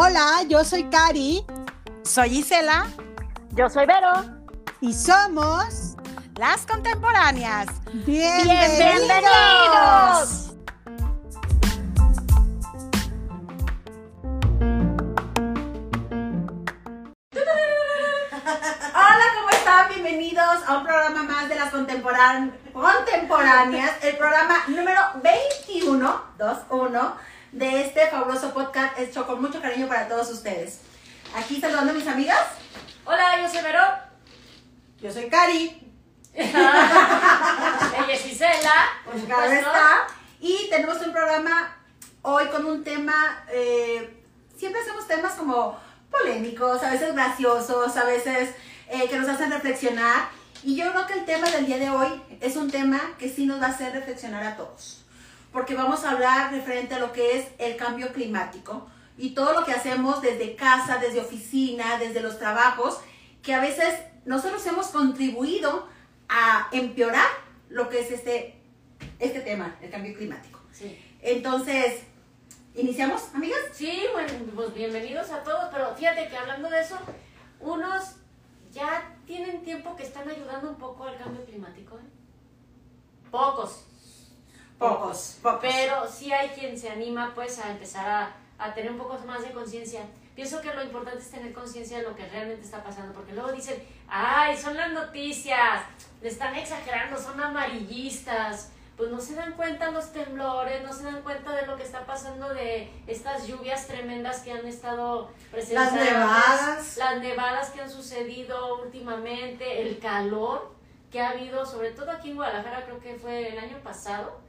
Hola, yo soy Cari. Soy Isela. Yo soy Vero. Y somos las contemporáneas. Bienvenidos. Bienvenidos. Hola, ¿cómo están? Bienvenidos a un programa más de las contemporán- contemporáneas, el programa número 21, 21 de este fabuloso podcast hecho con mucho cariño para todos ustedes. Aquí saludando a mis amigas. Hola, yo soy Vero. Yo soy Cari, Ella es Isela. Por pues claro está. Y tenemos un programa hoy con un tema, eh, siempre hacemos temas como polémicos, a veces graciosos, a veces eh, que nos hacen reflexionar. Y yo creo que el tema del día de hoy es un tema que sí nos va a hacer reflexionar a todos. Porque vamos a hablar referente a lo que es el cambio climático y todo lo que hacemos desde casa, desde oficina, desde los trabajos, que a veces nosotros hemos contribuido a empeorar lo que es este, este tema, el cambio climático. Sí. Entonces, ¿iniciamos, amigas? Sí, bueno, pues bienvenidos a todos, pero fíjate que hablando de eso, unos ya tienen tiempo que están ayudando un poco al cambio climático, ¿eh? Pocos, Pocos, pocos. pero sí hay quien se anima pues a empezar a, a tener un poco más de conciencia. Pienso que lo importante es tener conciencia de lo que realmente está pasando, porque luego dicen, ay, son las noticias, le están exagerando, son amarillistas. Pues no se dan cuenta los temblores, no se dan cuenta de lo que está pasando de estas lluvias tremendas que han estado presentes. nevadas. Las nevadas que han sucedido últimamente, el calor que ha habido, sobre todo aquí en Guadalajara, creo que fue el año pasado,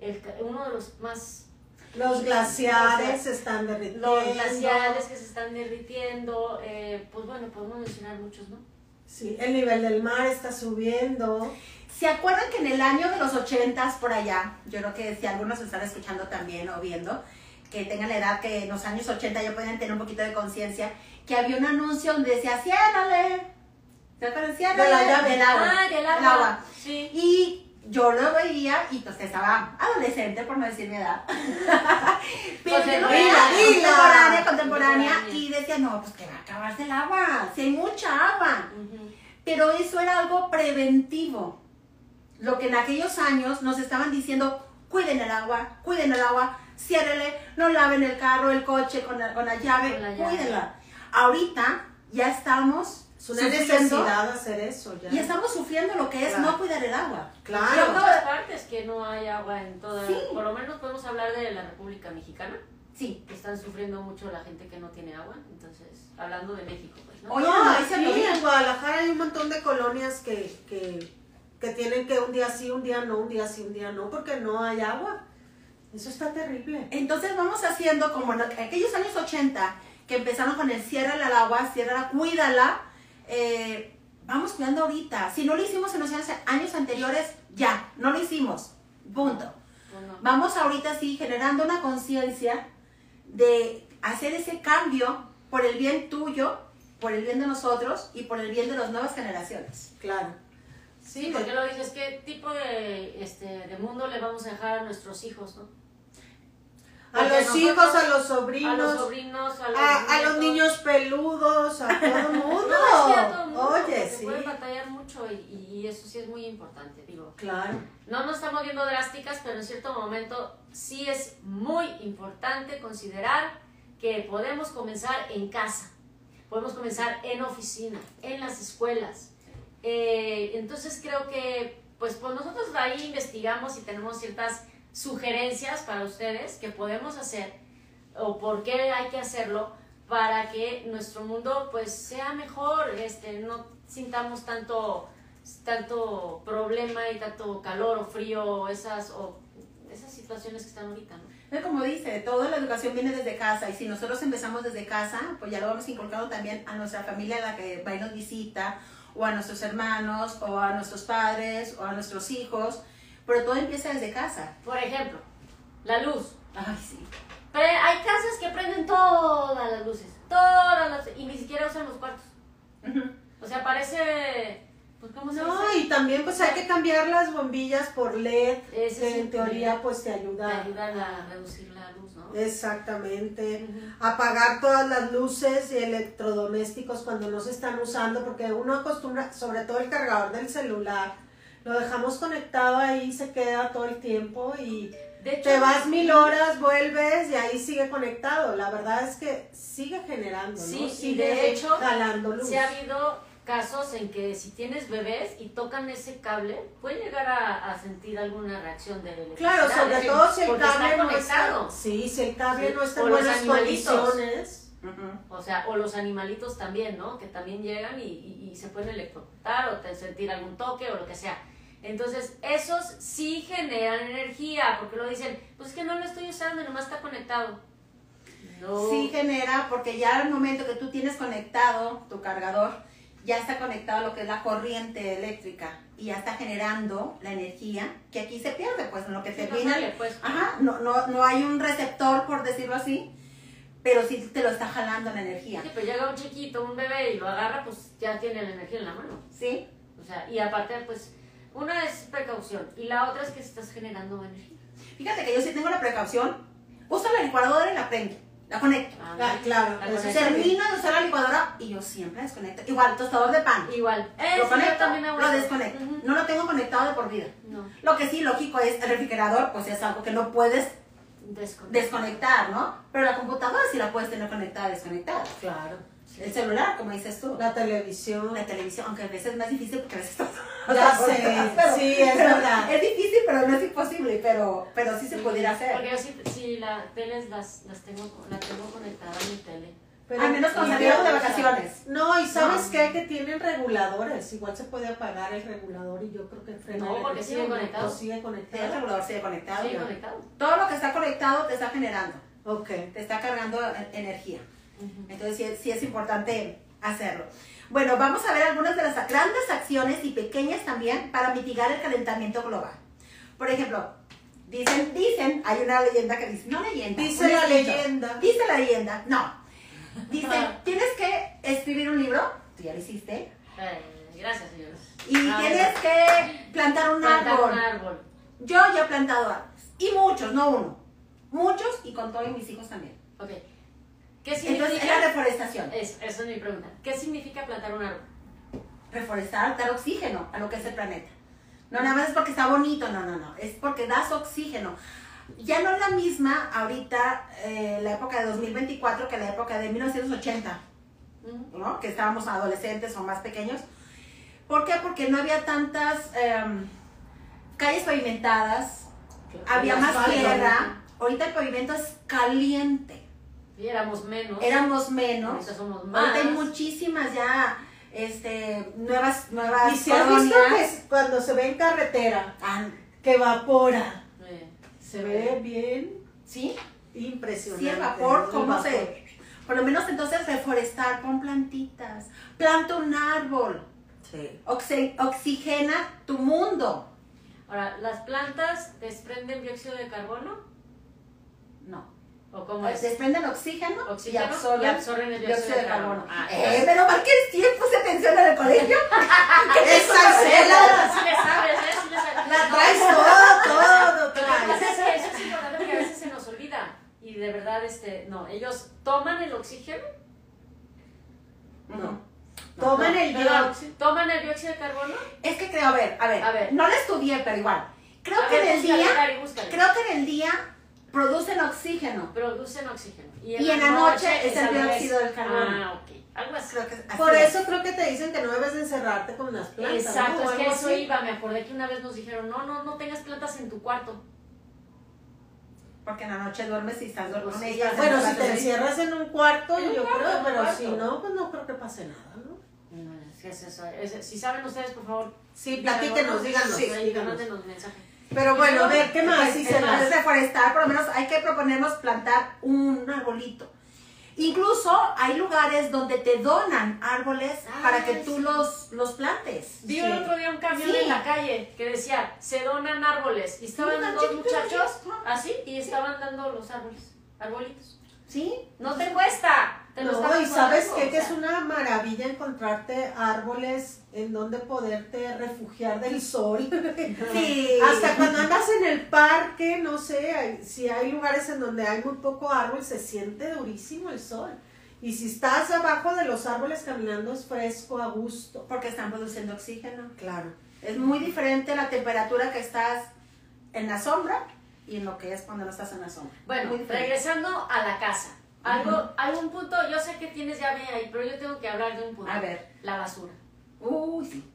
el uno de los más Los glaciares se están derritiendo. los glaciares que se están derritiendo, eh, pues bueno, podemos mencionar muchos, ¿no? Sí, el nivel del mar está subiendo. ¿Se acuerdan que en el año de los ochentas por allá, yo creo que si algunos están escuchando también o viendo, que tengan la edad que en los años 80 ya pueden tener un poquito de conciencia, que había un anuncio donde decía, ciérrale, ¿se acuerdan? Ciérrale De la llave. del agua. Ah, del del agua. Sí. Y yo lo veía y pues estaba adolescente, por no decir mi edad. Pero yo lo veía Contemporánea. contemporánea, y decía, no, pues que va a acabarse el agua, si hay mucha agua. Pero eso era algo preventivo. Lo que en aquellos años nos estaban diciendo, cuiden el agua, cuiden el agua, ciérrele, no laven el carro, el coche con la, con la llave, Con la llave. cuídenla. Ahorita ya estamos Es una sufriendo necesidad hacer eso ya. y estamos sufriendo lo que es Claro. no cuidar el agua. Claro. muchas partes que no hay agua en toda, Sí. por lo menos podemos hablar de la República Mexicana, Sí. que están sufriendo mucho la gente que no tiene agua, entonces, hablando de México, pues, ¿no? Oye, no, no, sí, en Guadalajara hay un montón de colonias que, que, que tienen que un día sí, un día no, un día sí, un día no, porque no hay agua. Eso está terrible. Entonces vamos haciendo como en aquellos años 80, que empezaron con el cierra al agua, ciérrala, cuídala. Eh, vamos cuidando ahorita. Si no lo hicimos en los años, años anteriores, ya, no lo hicimos. Punto. No. Vamos ahorita sí generando una conciencia de hacer ese cambio por el bien tuyo, por el bien de nosotros y por el bien de las nuevas generaciones. Claro. Sí, porque lo dices, ¿qué tipo de, este, de mundo le vamos a dejar a nuestros hijos, no? Los hijos, a los A sobrinos, los sobrinos, a los, a, a los niños peludos, a todo el mundo. No, que a todo el mundo, Oye, sí. pueden batallar mucho y, y eso sí es muy importante, digo. Claro. No nos estamos viendo drásticas, pero en cierto momento sí es muy importante considerar que podemos comenzar en casa, podemos comenzar en oficina, en las escuelas. Eh, entonces creo que, pues, pues nosotros ahí investigamos y tenemos ciertas sugerencias para ustedes que podemos hacer o por qué hay que hacerlo para que nuestro mundo pues sea mejor, este, no sintamos tanto tanto problema y tanto calor o frío esas o esas situaciones que están ahorita, ¿no? Como dice, toda la educación viene desde casa y si nosotros empezamos desde casa, pues ya lo vamos inculcando también a nuestra familia, a la que va y nos visita, o a nuestros hermanos, o a nuestros padres, o a nuestros hijos, pero todo empieza desde casa. Por ejemplo, la luz. Ay, sí. Pero hay casas que prenden todas las luces, todas las y ni siquiera usan los cuartos. O sea, parece Pues, ¿cómo se No, dice? y también pues hay que cambiar las bombillas por LED, Ese que en teoría LED. pues te Te ayuda. ayudan a reducir la luz, ¿no? Exactamente. Apagar todas las luces y electrodomésticos cuando no se están usando, porque uno acostumbra, sobre todo el cargador del celular, lo dejamos conectado ahí, se queda todo el tiempo y De hecho, te vas mil horas, vuelves y ahí sigue conectado. La verdad es que sigue generando, ¿no? Sí, y sigue de hecho, jalando luz. Se ha habido casos en que si tienes bebés y tocan ese cable, puede llegar a, a sentir alguna reacción de electricidad. Claro, sobre todo si el cable está no conectado. está. Sí, si el cable Sí, no está o en los buenas animalitos. condiciones. O sea, o los animalitos también, ¿no? Que también llegan y, y- y se pueden electrocutar o te sentir algún toque o lo que sea. Entonces, esos sí generan energía, porque lo dicen, pues es que no lo estoy usando y nomás está conectado. No. Sí genera, porque ya al momento que tú tienes conectado tu cargador, ya está conectado a lo que es la corriente eléctrica y ya está generando la energía que aquí se pierde, pues en lo que Sí, no termina. sale, pues. Ajá, no, no, no hay un receptor, por decirlo así, pero sí te lo está jalando la energía. Sí, pero llega un chiquito, un bebé y lo agarra, pues ya tiene la energía en la mano. ¿Sí? O sea, y aparte, pues, una es precaución y la otra es que estás generando energía. Fíjate que yo sí tengo la precaución, uso la licuadora y la prendo, la conecto. Ah, claro, La sí. Termino de usar la licuadora y yo siempre desconecto. Igual, tostador de pan. Igual. Lo Eso yo conecto, lo desconecto. Ujú. No lo tengo conectado de por vida. No, Lo que sí, lógico, es el refrigerador, pues es algo que no puedes desconectar. desconectar, ¿no? Pero la computadora sí la puedes tener conectada, desconectada. Claro. El celular, como dices tú. La televisión. La televisión, aunque a veces es más difícil porque a veces estás... Ya sé, Pero- sí, es pero verdad. Es difícil, pero no es imposible, pero, pero sí se pudiera hacer. Porque yo sí, sí la teles las, las tengo, la tengo conectada a mi tele. Pero- Al menos cuando y salieron de vacaciones. No, y sabes No. qué, que tienen reguladores. Igual se puede apagar el regulador y yo creo que frena No, porque energía, sigue conectado. Sigue el regulador sigue conectado. Ya. conectado. Todo lo que está conectado te está generando, Ok. te está cargando e- energía. Entonces sí, sí es importante hacerlo. Bueno, vamos a ver algunas de las grandes acciones y pequeñas también para mitigar el calentamiento global. Por ejemplo, dicen, dicen, hay una leyenda que dice, no leyenda. Dice la leyenda. Dice la leyenda, no. Dice, tienes que escribir un libro, tú ya lo hiciste, Eh, gracias, señores. y Ah, tienes que plantar un plantar árbol. un árbol. Yo ya he plantado árboles, y muchos, no uno. Muchos, y con todos mis hijos también. Ok. ¿Qué Entonces, es la reforestación. Es, esa es mi pregunta. ¿Qué significa plantar un árbol? reforestar, dar oxígeno a lo que es el planeta. No nada más es porque está bonito, no, no, no, es porque das oxígeno. Ya no es la misma ahorita eh, la época de 2024 que la época de 1980, Ujú. ¿no? Que estábamos adolescentes o más pequeños. ¿Por qué? Porque no había tantas em, calles pavimentadas, había más tierra. Ahorita el pavimento es caliente. Y éramos menos. Éramos menos. Ahorita somos más. Ahorita hay muchísimas ya este, nuevas, nuevas Y si has visto que cuando se ve en carretera, Ah, que evapora, Eh, se ve bien ¿Sí? impresionante. Sí, el vapor. ¿cómo El se...? Por lo menos entonces reforestar, pon plantitas, planta un árbol, Sí. oxi- oxigena tu mundo. Ahora, ¿las plantas desprenden dióxido de carbono? ¿O cómo es? Desprenden oxígeno, Oxígeno y absorben, y absorben el dióxido de carbono. Ah, eh, pero mal que es tiempo se atención en el colegio. Escuela Sí le sabes, ¿eh? Sí le sabes. la traes todo, todo Lo que traes. pasa es que eso es importante porque a veces se nos olvida. Y de verdad, este, no, ellos toman el oxígeno, No. Toman el dióxido. toman el dióxido de carbono. Es que creo, a ver, a ver, A ver. no lo estudié, pero igual. Creo A que ver, en el día, creo que en el día producen oxígeno. Producen oxígeno. Y en la noche es el dióxido del carbono. Ah, ok. Algo así. Creo que es así Por es. eso creo que te dicen que no debes de encerrarte con las plantas. Exacto, es que eso así. iba. Me acordé que una vez nos dijeron, no, no, no tengas plantas en tu cuarto. Porque en la noche duermes y estás con sí, ellas. está- Bueno, en si te encierras en un cuarto, En un yo cuarto, creo, pero cuarto. si no, pues no creo que pase nada, ¿no? No, es que es eso, es- si saben ustedes, por favor, Sí, platíquenos, díganos. Sí, díganos. mándenos mensaje. Pero bueno, a ver, ¿qué más? Pues, es se más, las- reforestar, por lo menos hay que proponernos plantar un arbolito. Incluso hay lugares donde te donan árboles Ah, para que tú sí. los, los plantes. Vi Sí. el otro día un camión Sí. en la calle que decía, se donan árboles. Y estaban tan dos muchachos así y estaban dando los árboles, arbolitos. ¿Sí? No te cuesta, No, y sabes qué? que es una maravilla encontrarte árboles en donde poderte refugiar del sol. Sí. Hasta cuando andas en el parque, no sé, hay- si hay lugares en donde hay muy poco árbol, se siente durísimo el sol. Y si estás abajo de los árboles caminando es fresco, a gusto. Porque están produciendo oxígeno. Claro. Es muy diferente la temperatura que estás en la sombra y en lo que es cuando no estás en la sombra. Bueno, regresando a la casa. Algo, algún punto, yo sé que tienes llave ahí, pero yo tengo que hablar de un punto. A ver. La basura. Uy, sí.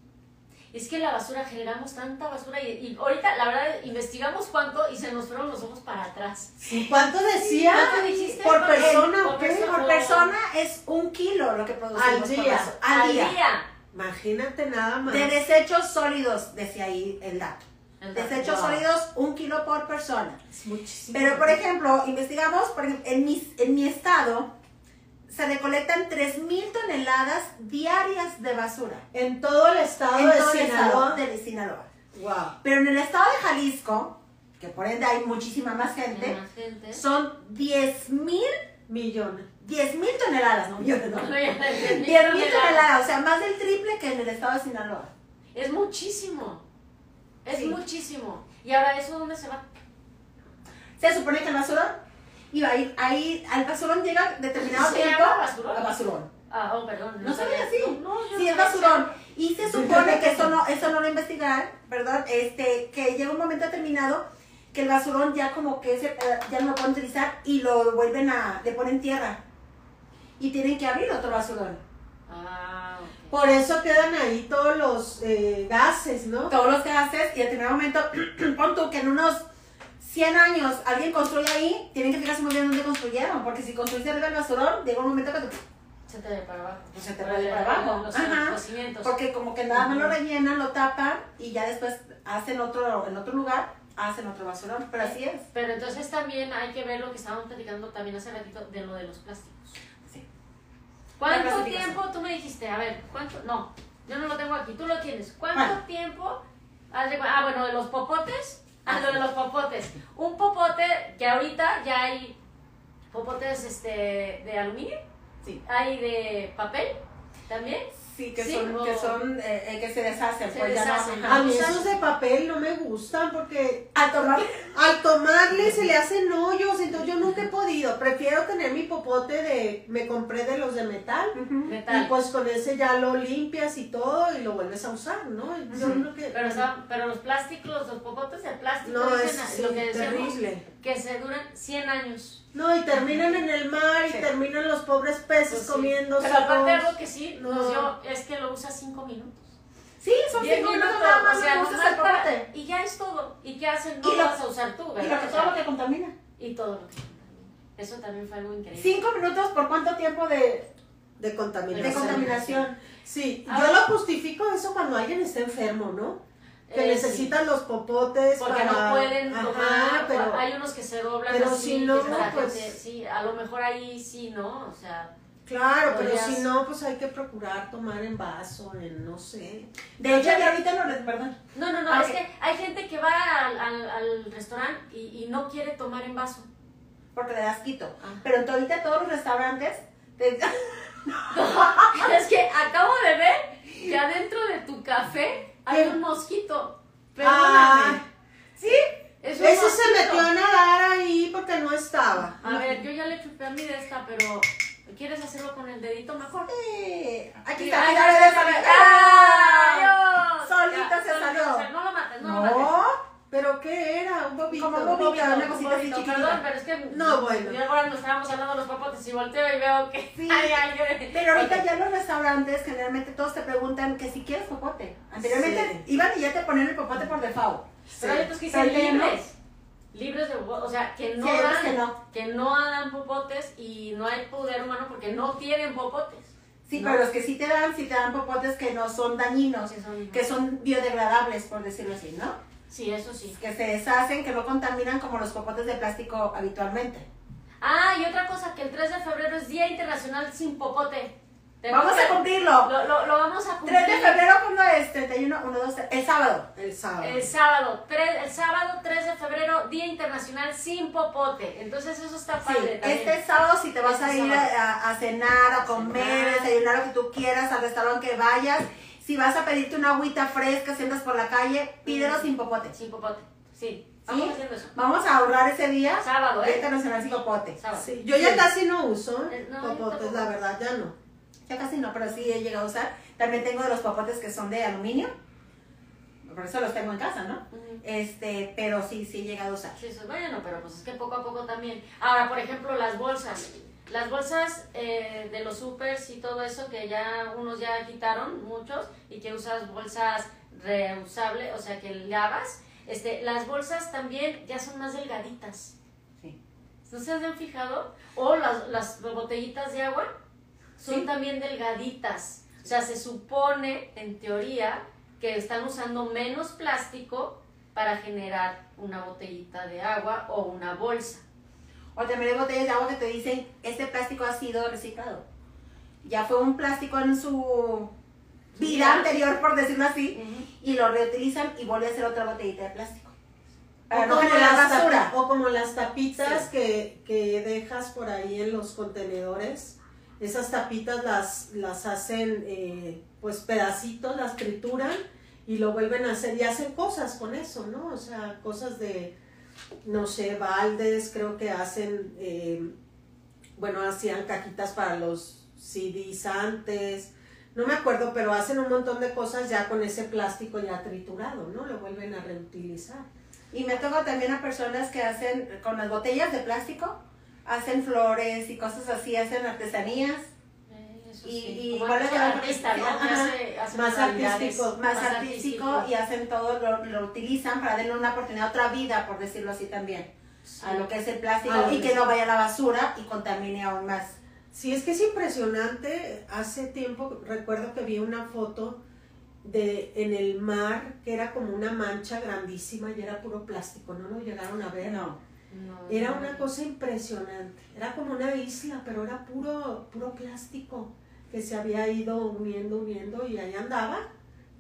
Es que la basura, generamos tanta basura y, y ahorita, la verdad, investigamos cuánto y se nos fueron los ojos para atrás. ¿Y cuánto decía? ¿Cuánto dijiste? ¿Por persona Por o qué? persona. Por persona es un kilo lo que producimos Al día. Al día. Imagínate nada más. De desechos sólidos, decía ahí el dato. Desechos Wow. sólidos, un kilo por persona. Es muchísimo. Pero, por ejemplo, investigamos, por ejemplo, en, mi, en mi estado se recolectan 3.000 toneladas diarias de basura. En todo el estado en de todo el estado Sinaloa. de Sinaloa. Wow. Pero en el estado de Jalisco, que por ende hay muchísima más gente, Hay más gente. son 10.000 Millones. 10.000 toneladas, no millones, no. No, ya, 10,000 10.000 toneladas, o sea, más del triple que en el estado de Sinaloa. Es muchísimo. Es Sí. muchísimo. ¿Y ahora eso dónde se va? Se supone que el basurón iba a ir ahí, al basurón llega determinado ¿Se tiempo. llama basurón? a basurón. Ah, oh, perdón. ¿No sabía así? No, no, yo sí, no es basurón. Y se supone que eso no, eso no lo investigaron, perdón, este, que llega un momento determinado que el basurón ya como que se, eh, ya no lo pueden utilizar y lo vuelven a, le ponen tierra. Y tienen que abrir otro basurón. Ah. Por eso quedan ahí todos los eh, gases, ¿no? Todos los gases y a determinado momento, pon tú que en unos 100 años alguien construye ahí, tienen que fijarse muy bien dónde construyeron, porque si construiste arriba del basurón, llega un momento que te- Se te ve para abajo. Pues se te va para abajo. Los, Ajá. los cimientos. Porque como que nada más lo rellenan, lo tapan y ya después hacen otro, en otro lugar, hacen otro basurón. Pero así es. Pero entonces también hay que ver lo que estábamos platicando también hace ratito de lo de los plásticos. ¿Cuánto tiempo tú me dijiste? A ver, ¿cuánto? No, yo no lo tengo aquí, tú lo tienes. ¿Cuánto Ah. tiempo? Ah, bueno, de los popotes. Ah, lo de los popotes. Un popote que ahorita ya hay popotes este, de aluminio, Sí. hay de papel también. Sí, que Sí, son, o- que son, eh, eh, que se deshacen. Se pues ya no- deshacen. A mí esos de papel no me gustan porque A tomar. al tomarle se le hacen hoyos, entonces yo nunca he podido. Prefiero tener mi popote de, me compré de los de metal. Metal. Y pues con ese ya lo limpias y todo y lo vuelves a usar, ¿no? Yo Ujú. creo que... Pero, pero los plásticos, los popotes de plástico, no, dicen es sí, lo que decíamos, terrible. que se duran 100 años. No, y terminan en el mar y terminan los pobres peces Pues sí. comiéndose. Pero aparte algo que sí No. nos dio es que lo usa 5 minutos. Sí, son 10 cinco minutos, minutos nada más, o sea, usas el y ya es todo. ¿Y qué hacen? No Y lo lo- vas a usar tú, Y ¿verdad? lo que, O todo lo que contamina. y todo lo que contamina. Eso también fue algo increíble. Cinco minutos por cuánto tiempo de, De contaminación. de contaminación. Sí, Ahora- yo lo justifico eso cuando alguien está enfermo, ¿no? Que Eh, necesitan los popotes Porque para- no pueden Ajá, tomar, pero hay unos que se doblan pero así, si no, pues- gente- sí, a lo mejor ahí sí, ¿no? O sea, claro, pero si no, pues hay que procurar tomar en vaso, en no sé. De hecho, ya ahorita no, perdón. no, no, no, Ah, es que hay gente que va al, al, al restaurante y, y no quiere tomar en vaso. Porque le das quito. Ah. Pero ahorita todos los restaurantes. te- es que acabo de ver que adentro de tu café hay un mosquito. Ah, Perdóname. ¿Sí? Es ese se mosquito. metió a nadar ahí porque no estaba. A ver, yo ya le chupé a mi de esta, pero ¿quieres hacerlo con el dedito mejor? Sí. Aquí está, ¡Ah! Dios. Solito Ya, se salió. No lo mates, no, lo mates. ¿Pero qué era? Un bobito. Como un bobito. poquito, una un cosita así chiquitita. Perdón, pero es que No, bueno. yo ahora nos estábamos hablando de los papotes y volteo y veo que Sí. ay, ay, ay. Pero ahorita Ok. ya los restaurantes generalmente todos te preguntan que si quieres popote. Anteriormente Sí. iban y ya te ponían el popote por default. Pero hay otros que dicen libres. Libres de popotes, o sea, que no Sí, hay dan, que no. que no dan popotes y no hay poder humano porque no tienen popotes. Sí, No. pero los que sí te dan, sí te dan popotes que no son dañinos, Que son- que son biodegradables, por decirlo así, ¿no? Sí, eso sí. Que se deshacen, que no contaminan como los popotes de plástico habitualmente. Ah, y otra cosa, que el 3 de febrero es Día Internacional sin Popote. Tenemos Vamos que- a cumplirlo. Lo, lo, lo vamos a cumplir. 3 de febrero, ¿cuándo es? 31, 1, 2, 3. El sábado. El sábado. El sábado, tres- el sábado 3 de febrero, Día Internacional sin popote. Entonces eso está Sí, padre también. este sábado si te vas Este a ir a, a cenar, a comer, Cenar. desayunar lo que tú quieras, al restaurante que vayas, si vas a pedirte una agüita fresca, si andas por la calle, pídelo sin popote. Sin popote, sí. ¿Sí? Eso. Vamos a ahorrar ese día. Sábado, ¿eh? Internacional sin popote. Sí, yo ya casi no uso Eh, no, popotes, la verdad, ya no. Yo casi no, pero sí he llegado a usar. También tengo de los popotes que son de aluminio. Por eso los tengo en casa, ¿no? Este, pero sí, sí he llegado a usar. Sí, eso es bueno, pero pues es que poco a poco también. Ahora, por ejemplo, las bolsas. Las bolsas eh, de los supers y todo eso que ya unos ya quitaron, muchos, y que usas bolsas reusables, o sea, que lavas. Este, las bolsas también ya son más delgaditas. Sí. ¿No se han fijado? O las, las botellitas de agua son Sí. también delgaditas. O sea, se supone, en teoría, que están usando menos plástico para generar una botellita de agua o una bolsa. O también hay botellas de agua que te dicen, este plástico ha sido reciclado. Ya fue un plástico en su vida anterior, por decirlo así, y lo reutilizan y vuelve a hacer otra botellita de plástico. Para o, no como generar las basura. o como las tapitas Sí. que, que dejas por ahí en los contenedores. Esas tapitas las, las hacen eh, pues pedacitos, las trituran y lo vuelven a hacer y hacen cosas con eso, ¿no? O sea, cosas de, no sé, baldes, creo que hacen, eh, bueno, hacían cajitas para los CDs antes, no me acuerdo, pero hacen un montón de cosas ya con ese plástico ya triturado, ¿no? Lo vuelven a reutilizar. Y me toca también a personas que hacen, con las botellas de plástico, hacen flores y cosas así, hacen artesanías. Y- y es la- artista, ¿no? Que Ajá. hace- hace Más artístico, más artístico y hacen todo, lo, lo utilizan para darle una oportunidad, otra vida, por decirlo así también, Sí. a lo que es el plástico y que no vaya a la basura y contamine aún más. Sí, es que es impresionante. Hace tiempo recuerdo que vi una foto de en el mar que era como una mancha grandísima y era puro plástico, no lo llegaron a ver. No. No, Era no. una cosa impresionante. Era como una isla, pero era puro puro plástico que se había ido uniendo, uniendo y ahí andaba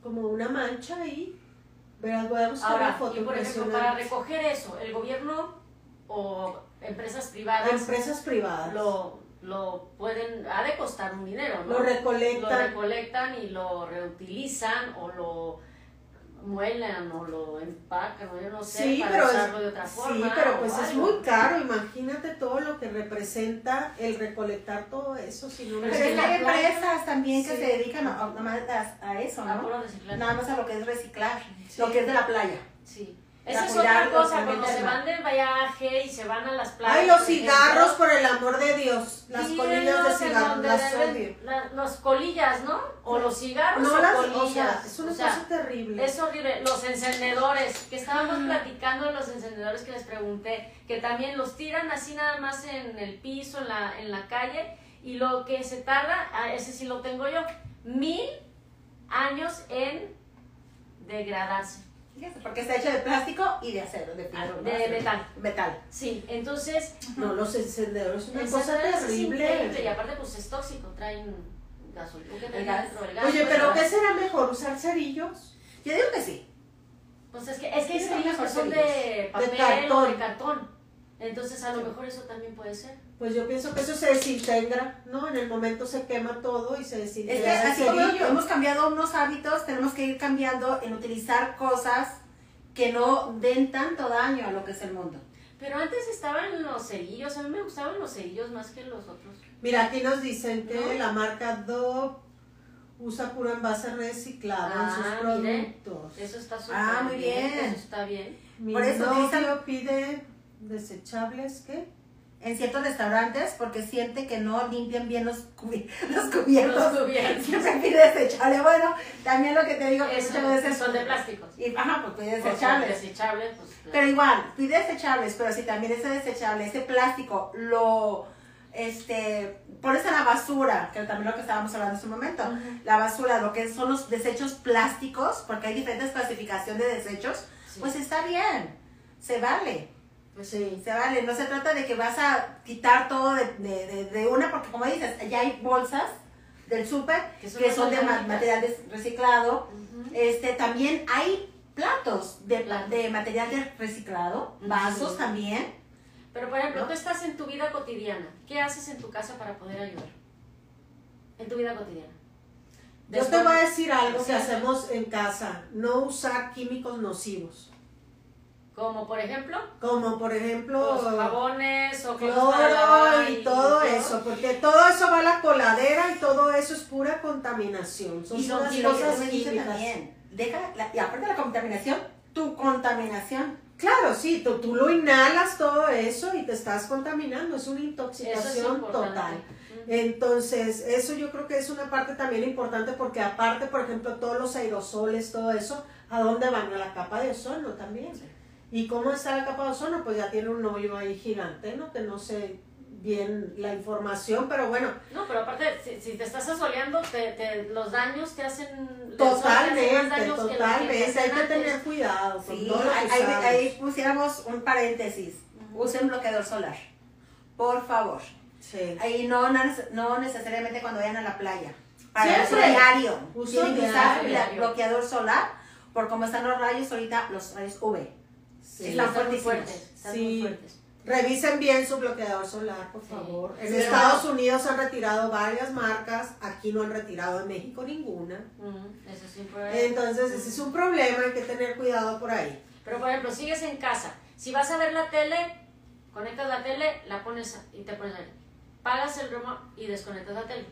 como una mancha ahí. Verás, voy a buscar Ahora, una foto y por ejemplo, para recoger eso, el gobierno o empresas privadas Empresas privadas. lo, lo pueden, ha de costar un dinero, ¿no? Lo recolectan. Lo recolectan y lo reutilizan o lo muelan o lo empacan o yo no sé, Sí, para pero, usarlo de es, otra sí, forma. pero o pues es muy caro. Imagínate todo lo que representa el recolectar todo eso. Si no Pero Pero es es que hay empresas también que Sí. se dedican a, a- nada más a, eso, ¿no? Nada más a lo que es reciclar, Sí. lo que es de la playa. Sí. Esa es otra cosa, cuando se del van de viaje y se van a las playas. Ay, los cigarros, ejemplo, por el amor de Dios. Las colillas de donde las odio. la- colillas, ¿no? O los cigarros No o las, colillas. o sea, es una O sea, cosa terrible. Es horrible. Los encendedores, que estábamos platicando de los encendedores que les pregunté, que también los tiran así nada más en el piso, en la, en la calle, y lo que se tarda, ah, ese sí lo tengo yo, mil años en degradarse. Porque está hecho de plástico y de acero, de. Ah, De metal. Metal. Sí, entonces, No, los encendedores es una cosa terrible. y aparte pues es tóxico, traen gasolina, Oye, pues, pero ¿qué será mejor? ¿Usar cerillos? Yo digo que sí. Pues es que, es que hay cerillos que son de papel o cartón. de cartón. Entonces a lo mejor eso también puede ser. Pues yo pienso que eso se desintegra, ¿no? En el momento se quema todo y se Es que desintegra. así como hemos cambiado unos hábitos, tenemos que ir cambiando en utilizar cosas que no den tanto daño a lo que es el mundo. Pero antes estaban los cerillos, a mí me gustaban los cerillos más que los otros. Mira, aquí nos dicen que ¿No? la marca Dove usa puro envase reciclado en sus Ah, mire. productos. Eso está súper Ah, muy bien. Eso está bien. Mi Por eso novio utilizan- pide desechables, ¿qué? En ciertos restaurantes, porque siente que no limpian bien los, cubi- los cubiertos. Los cubiertos. Siempre pide desechable. Bueno, también lo que te digo que Eso, muchas veces son de plásticos. Y, ajá, pues pide Pues desechables. Desechables, pues. Pero igual, pide desechables, pero si también ese desechable, ese plástico, lo este pones a la basura, que también lo que estábamos hablando en su momento, la basura, lo que son los desechos plásticos, porque hay diferentes clasificaciones de desechos, Sí. pues está bien, se vale, Sí. se vale. No se trata de que vas a quitar todo de, de- de- de una, porque como dices, ya hay bolsas del súper, Que que son son, de ma- reciclado. Este, también hay platos de, Platos. de material de reciclado, vasos también. Pero por ejemplo, ¿No? tú estás en tu vida cotidiana. ¿Qué haces en tu casa para poder ayudar? En tu vida cotidiana. Yo te voy a decir algo que hacemos en casa, no usar químicos nocivos, Como por ejemplo, como por ejemplo los jabones o cloro y todo eso, porque todo eso va a la coladera y todo eso es pura contaminación, son Y, son, cosas químicas. también. Deja, la- y aparte de la contaminación, tu contaminación. Claro, sí, tú, tú lo inhalas todo eso y te estás contaminando, es una es intoxicación total. Entonces, eso yo creo que es una parte también importante porque aparte, por ejemplo, todos los aerosoles, todo eso, ¿a dónde van? A la capa de ozono también. ¿Y cómo está la capa de ozono? Pues ya tiene un hoyo ahí gigante, ¿no? Que no sé bien la información, pero bueno, No, pero aparte, si, si te estás asoleando, te, te- los daños te hacen... el totalmente, que que totalmente, te hay que tener cuidado con Sí, todo lo que ahí, ahí- pusiéramos un paréntesis. Ujú. Usen bloqueador solar. Por favor. Sí. Ahí no, no neces- no necesariamente cuando vayan a la playa. Para Siempre. uso diario. Uso Tienen que usar diario. bla- bloqueador solar. Por cómo están los rayos ahorita, los rayos UV. Sí. Están fuertísimos. fuertes. Están Sí. muy fuertes. Revisen bien su bloqueador solar, por Sí. favor. En Sí. Estados Unidos han retirado varias marcas, aquí no han retirado en México ninguna. Ujú, Eso es un problema. Entonces, ese es un problema, hay que tener cuidado por ahí. Pero por ejemplo, sigues en casa. Si vas a ver la tele, conectas la tele, la pones y te pones ahí. Pagas el remoto y desconectas la tele.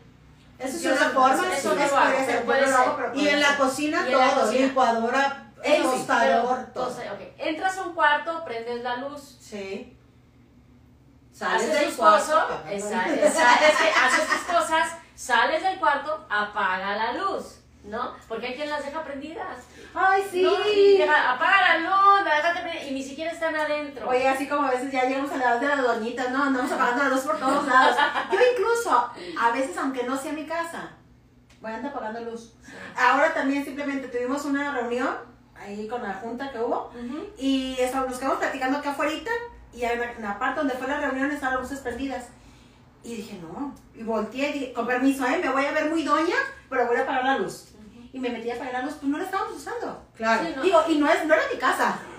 Esa es una forma. eso no lo hago, puede ser, pero puede ser. Y en la cocina en todo, licuadora, Eso sí, pero, entonces, Entras a un cuarto, prendes la luz. Sí. Haces del tus cuarto, es que haces tus cosas, sales del cuarto, apaga la luz, ¿no? Porque hay quien las deja prendidas. Ay, sí. No, y deja- apaga la luz, la dejaste prendida y ni siquiera están adentro. Oye, así como a veces ya llegamos a la edad de las doñitas, ¿no? Andamos apagando la luz por todos lados. Yo incluso, a veces, aunque no sea mi casa, voy a andar apagando luz. Ahora también simplemente tuvimos una reunión ahí con la junta que hubo Ujú. y eso, nos quedamos platicando acá afuera y en la, en la parte donde fue la reunión estaban las luces prendidas. Y dije, no. Y volteé y dije, con permiso, ¿eh? Me voy a ver muy doña, pero voy a apagar la luz. Y me metí a apagar la luz, pues no la estábamos usando. Claro. Sí, no. Digo, y no, es, no era mi casa.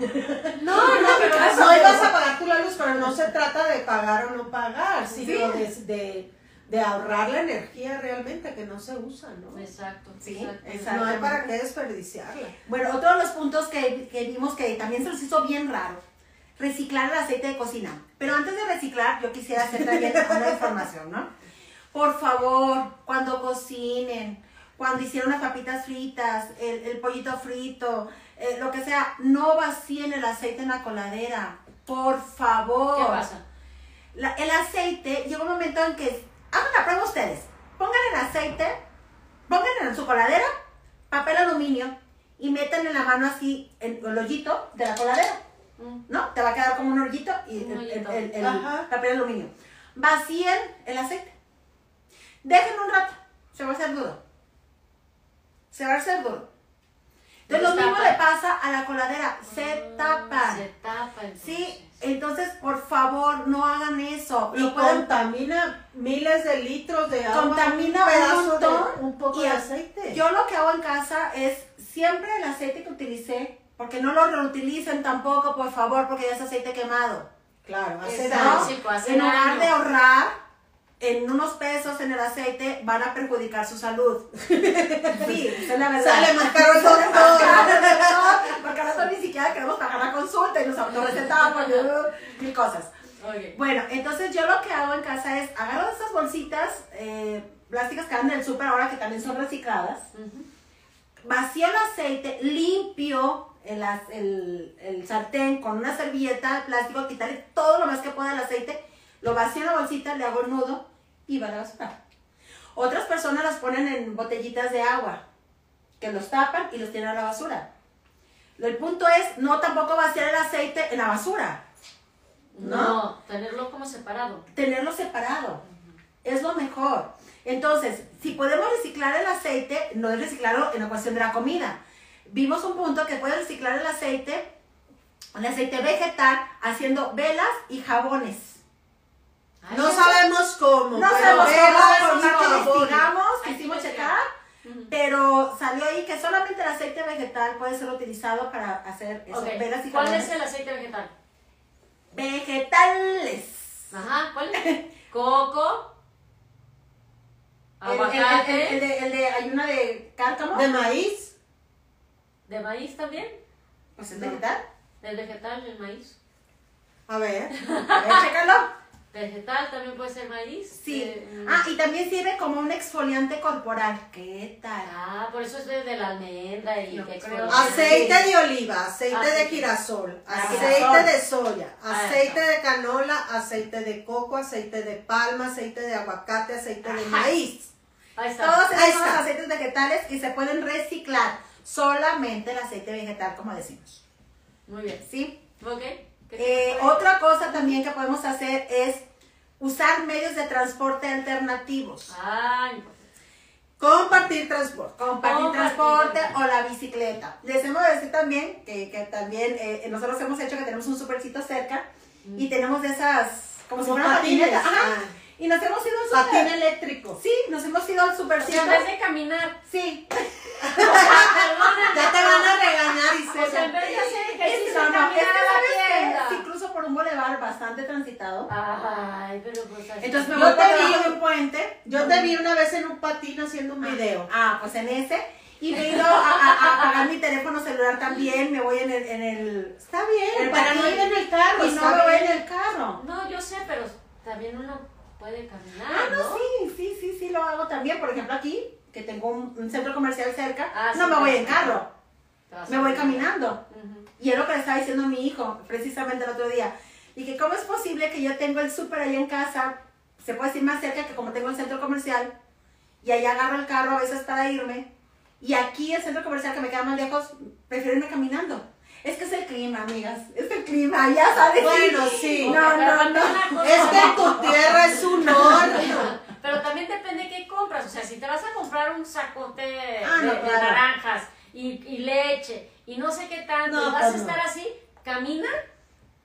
No, no, pero pero eso- no ibas a pagar tú la luz, pero no se trata de pagar o no pagar, sino Sí. de, de, de ahorrar la energía realmente que no se usa, ¿no? Exacto, Sí, exacto. exacto. No hay para qué desperdiciarla. Bueno, otro de los puntos que, que vimos que también se nos hizo bien raro, reciclar el aceite de cocina. Pero antes de reciclar, yo quisiera hacer también una información, ¿no? Por favor, cuando cocinen, cuando hicieron las papitas fritas, el, el pollito frito, eh, lo que sea, no vacíen el aceite en la coladera. Por favor. ¿Qué pasa? La- el aceite, llega un momento en que, hagan la prueba ustedes, pongan el aceite, pongan en su coladera papel aluminio y metan en la mano así en el hoyito de la coladera, Mm. ¿no? Te va a quedar como un hoyito y Un el, el- el- el Ajá. papel aluminio. Vacíen el aceite. Dejen un rato, se va a hacer duro. Se va a hacer duro. Entonces lo mismo le pasa a la coladera, se tapan. Se tapa entonces. Sí, entonces por favor no hagan eso. Y Lo pueden contamina miles de litros de agua. Contamina un montón de un poco y de aceite. Yo lo que hago en casa es siempre el aceite que utilicé, porque no lo reutilicen tampoco, por favor, porque ya es aceite quemado. claro, hace Es daño. tóxico, hace En lugar de ahorrar en unos pesos en el aceite, van a perjudicar su salud. Sí, es la verdad. Sale más caro doctor, Porque ahora ni siquiera queremos pagar la consulta y nos autorrecetamos y mil cosas. Bueno, entonces yo lo que hago en casa es agarro esas bolsitas eh, plásticas que dan del súper ahora que también son recicladas, vacío el aceite, limpio el, el- el sartén con una servilleta de plástico, quitarle todo lo más que pueda el aceite, lo vacío en la bolsita, le hago el nudo y va a la basura. Otras personas las ponen en botellitas de agua, que los tapan y los tienen a la basura. El punto es no tampoco vaciar el aceite en la basura. No, tenerlo como separado. tenerlo separado. Es lo mejor. Entonces, si podemos reciclar el aceite, no es reciclarlo en la cuestión de la comida. Vimos un punto que puede reciclar el aceite, el aceite vegetal, haciendo velas y jabones. Ay, No sabemos cómo. No pero sabemos cómo, por y más que jabón. investigamos, Hay hicimos salió ahí que solamente el aceite vegetal puede ser utilizado para hacer eso, Ok, velas y ¿Cuál jamones. es el aceite vegetal? Vegetales. Ajá, ¿cuál es? Coco, El, el- aguacate, el- el de, el de- hay una de cárcamo. ¿De maíz? de maíz también. Pues es vegetal. Del vegetal, el maíz. A ver. A ver, chécalo. Vegetal también puede ser maíz. Sí. Eh, Ah, y también sirve como un exfoliante corporal. ¿Qué tal? Ah, por eso es de, la almendra y No. Aceite de oliva, aceite de Aceite. girasol, Ah, aceite girasol. de soya, Ah, aceite de canola, aceite de coco, aceite de palma, aceite de aguacate, aceite de maíz. Ahí está. Todos Ahí esos aceites vegetales y se pueden reciclar. Solamente el aceite vegetal, como decimos. Muy bien. ¿Sí? Ok. ¿Qué Eh, otra cosa también que podemos hacer es usar medios de transporte alternativos. Importante. Compartir transporte. Compartir Compartir. transporte o la bicicleta. Les hemos de decir también que, que también eh, nosotros hemos hecho que tenemos un supercito cerca y tenemos de esas, como, si Como fueran patines. patinetas. Ah. Y nos hemos ido al Patín super. eléctrico. Sí, nos hemos ido al sea, supercito. en vez de caminar. Sí. Perdónenme, Ya te van a regañar, O sea, en vez de hacer Es que ejercicio, no, no, es caminar que a la tienda. si cruzo por un bulevar bastante transitado. Ay, pero pues así. Entonces me Yo voy por te vi- de un puente. Yo te vi una vez en un patín haciendo un video. Ah, pues en ese. Y me he ido a, a- a pagar mi teléfono celular también. Me voy en el. En el Está bien, El para no patín. ir en el carro. y no me voy en el carro. No, yo sé, pero también uno caminar, Ah, no, ¿no? sí, sí, sí, sí, lo hago también. Por ejemplo, aquí, que tengo un, un centro comercial cerca, Ah, no sí, me voy en carro, me voy caminando. Y es lo que le estaba diciendo a mi hijo, precisamente el otro día. Y que cómo es posible que yo tengo el súper ahí en casa, se puede decir más cerca que como tengo el centro comercial, y ahí agarro el carro a veces para irme, y aquí el centro comercial que me queda más lejos, prefiero irme caminando. Es que es el clima, amigas, es el clima, ya sabes. Bueno, sí. No, no, no. Es que tu tierra es un horno. Pero también depende qué compras. O sea, si te vas a comprar un sacote Ah, de, no, de naranjas y, y leche y no sé qué tanto, No, vas a estar así, camina.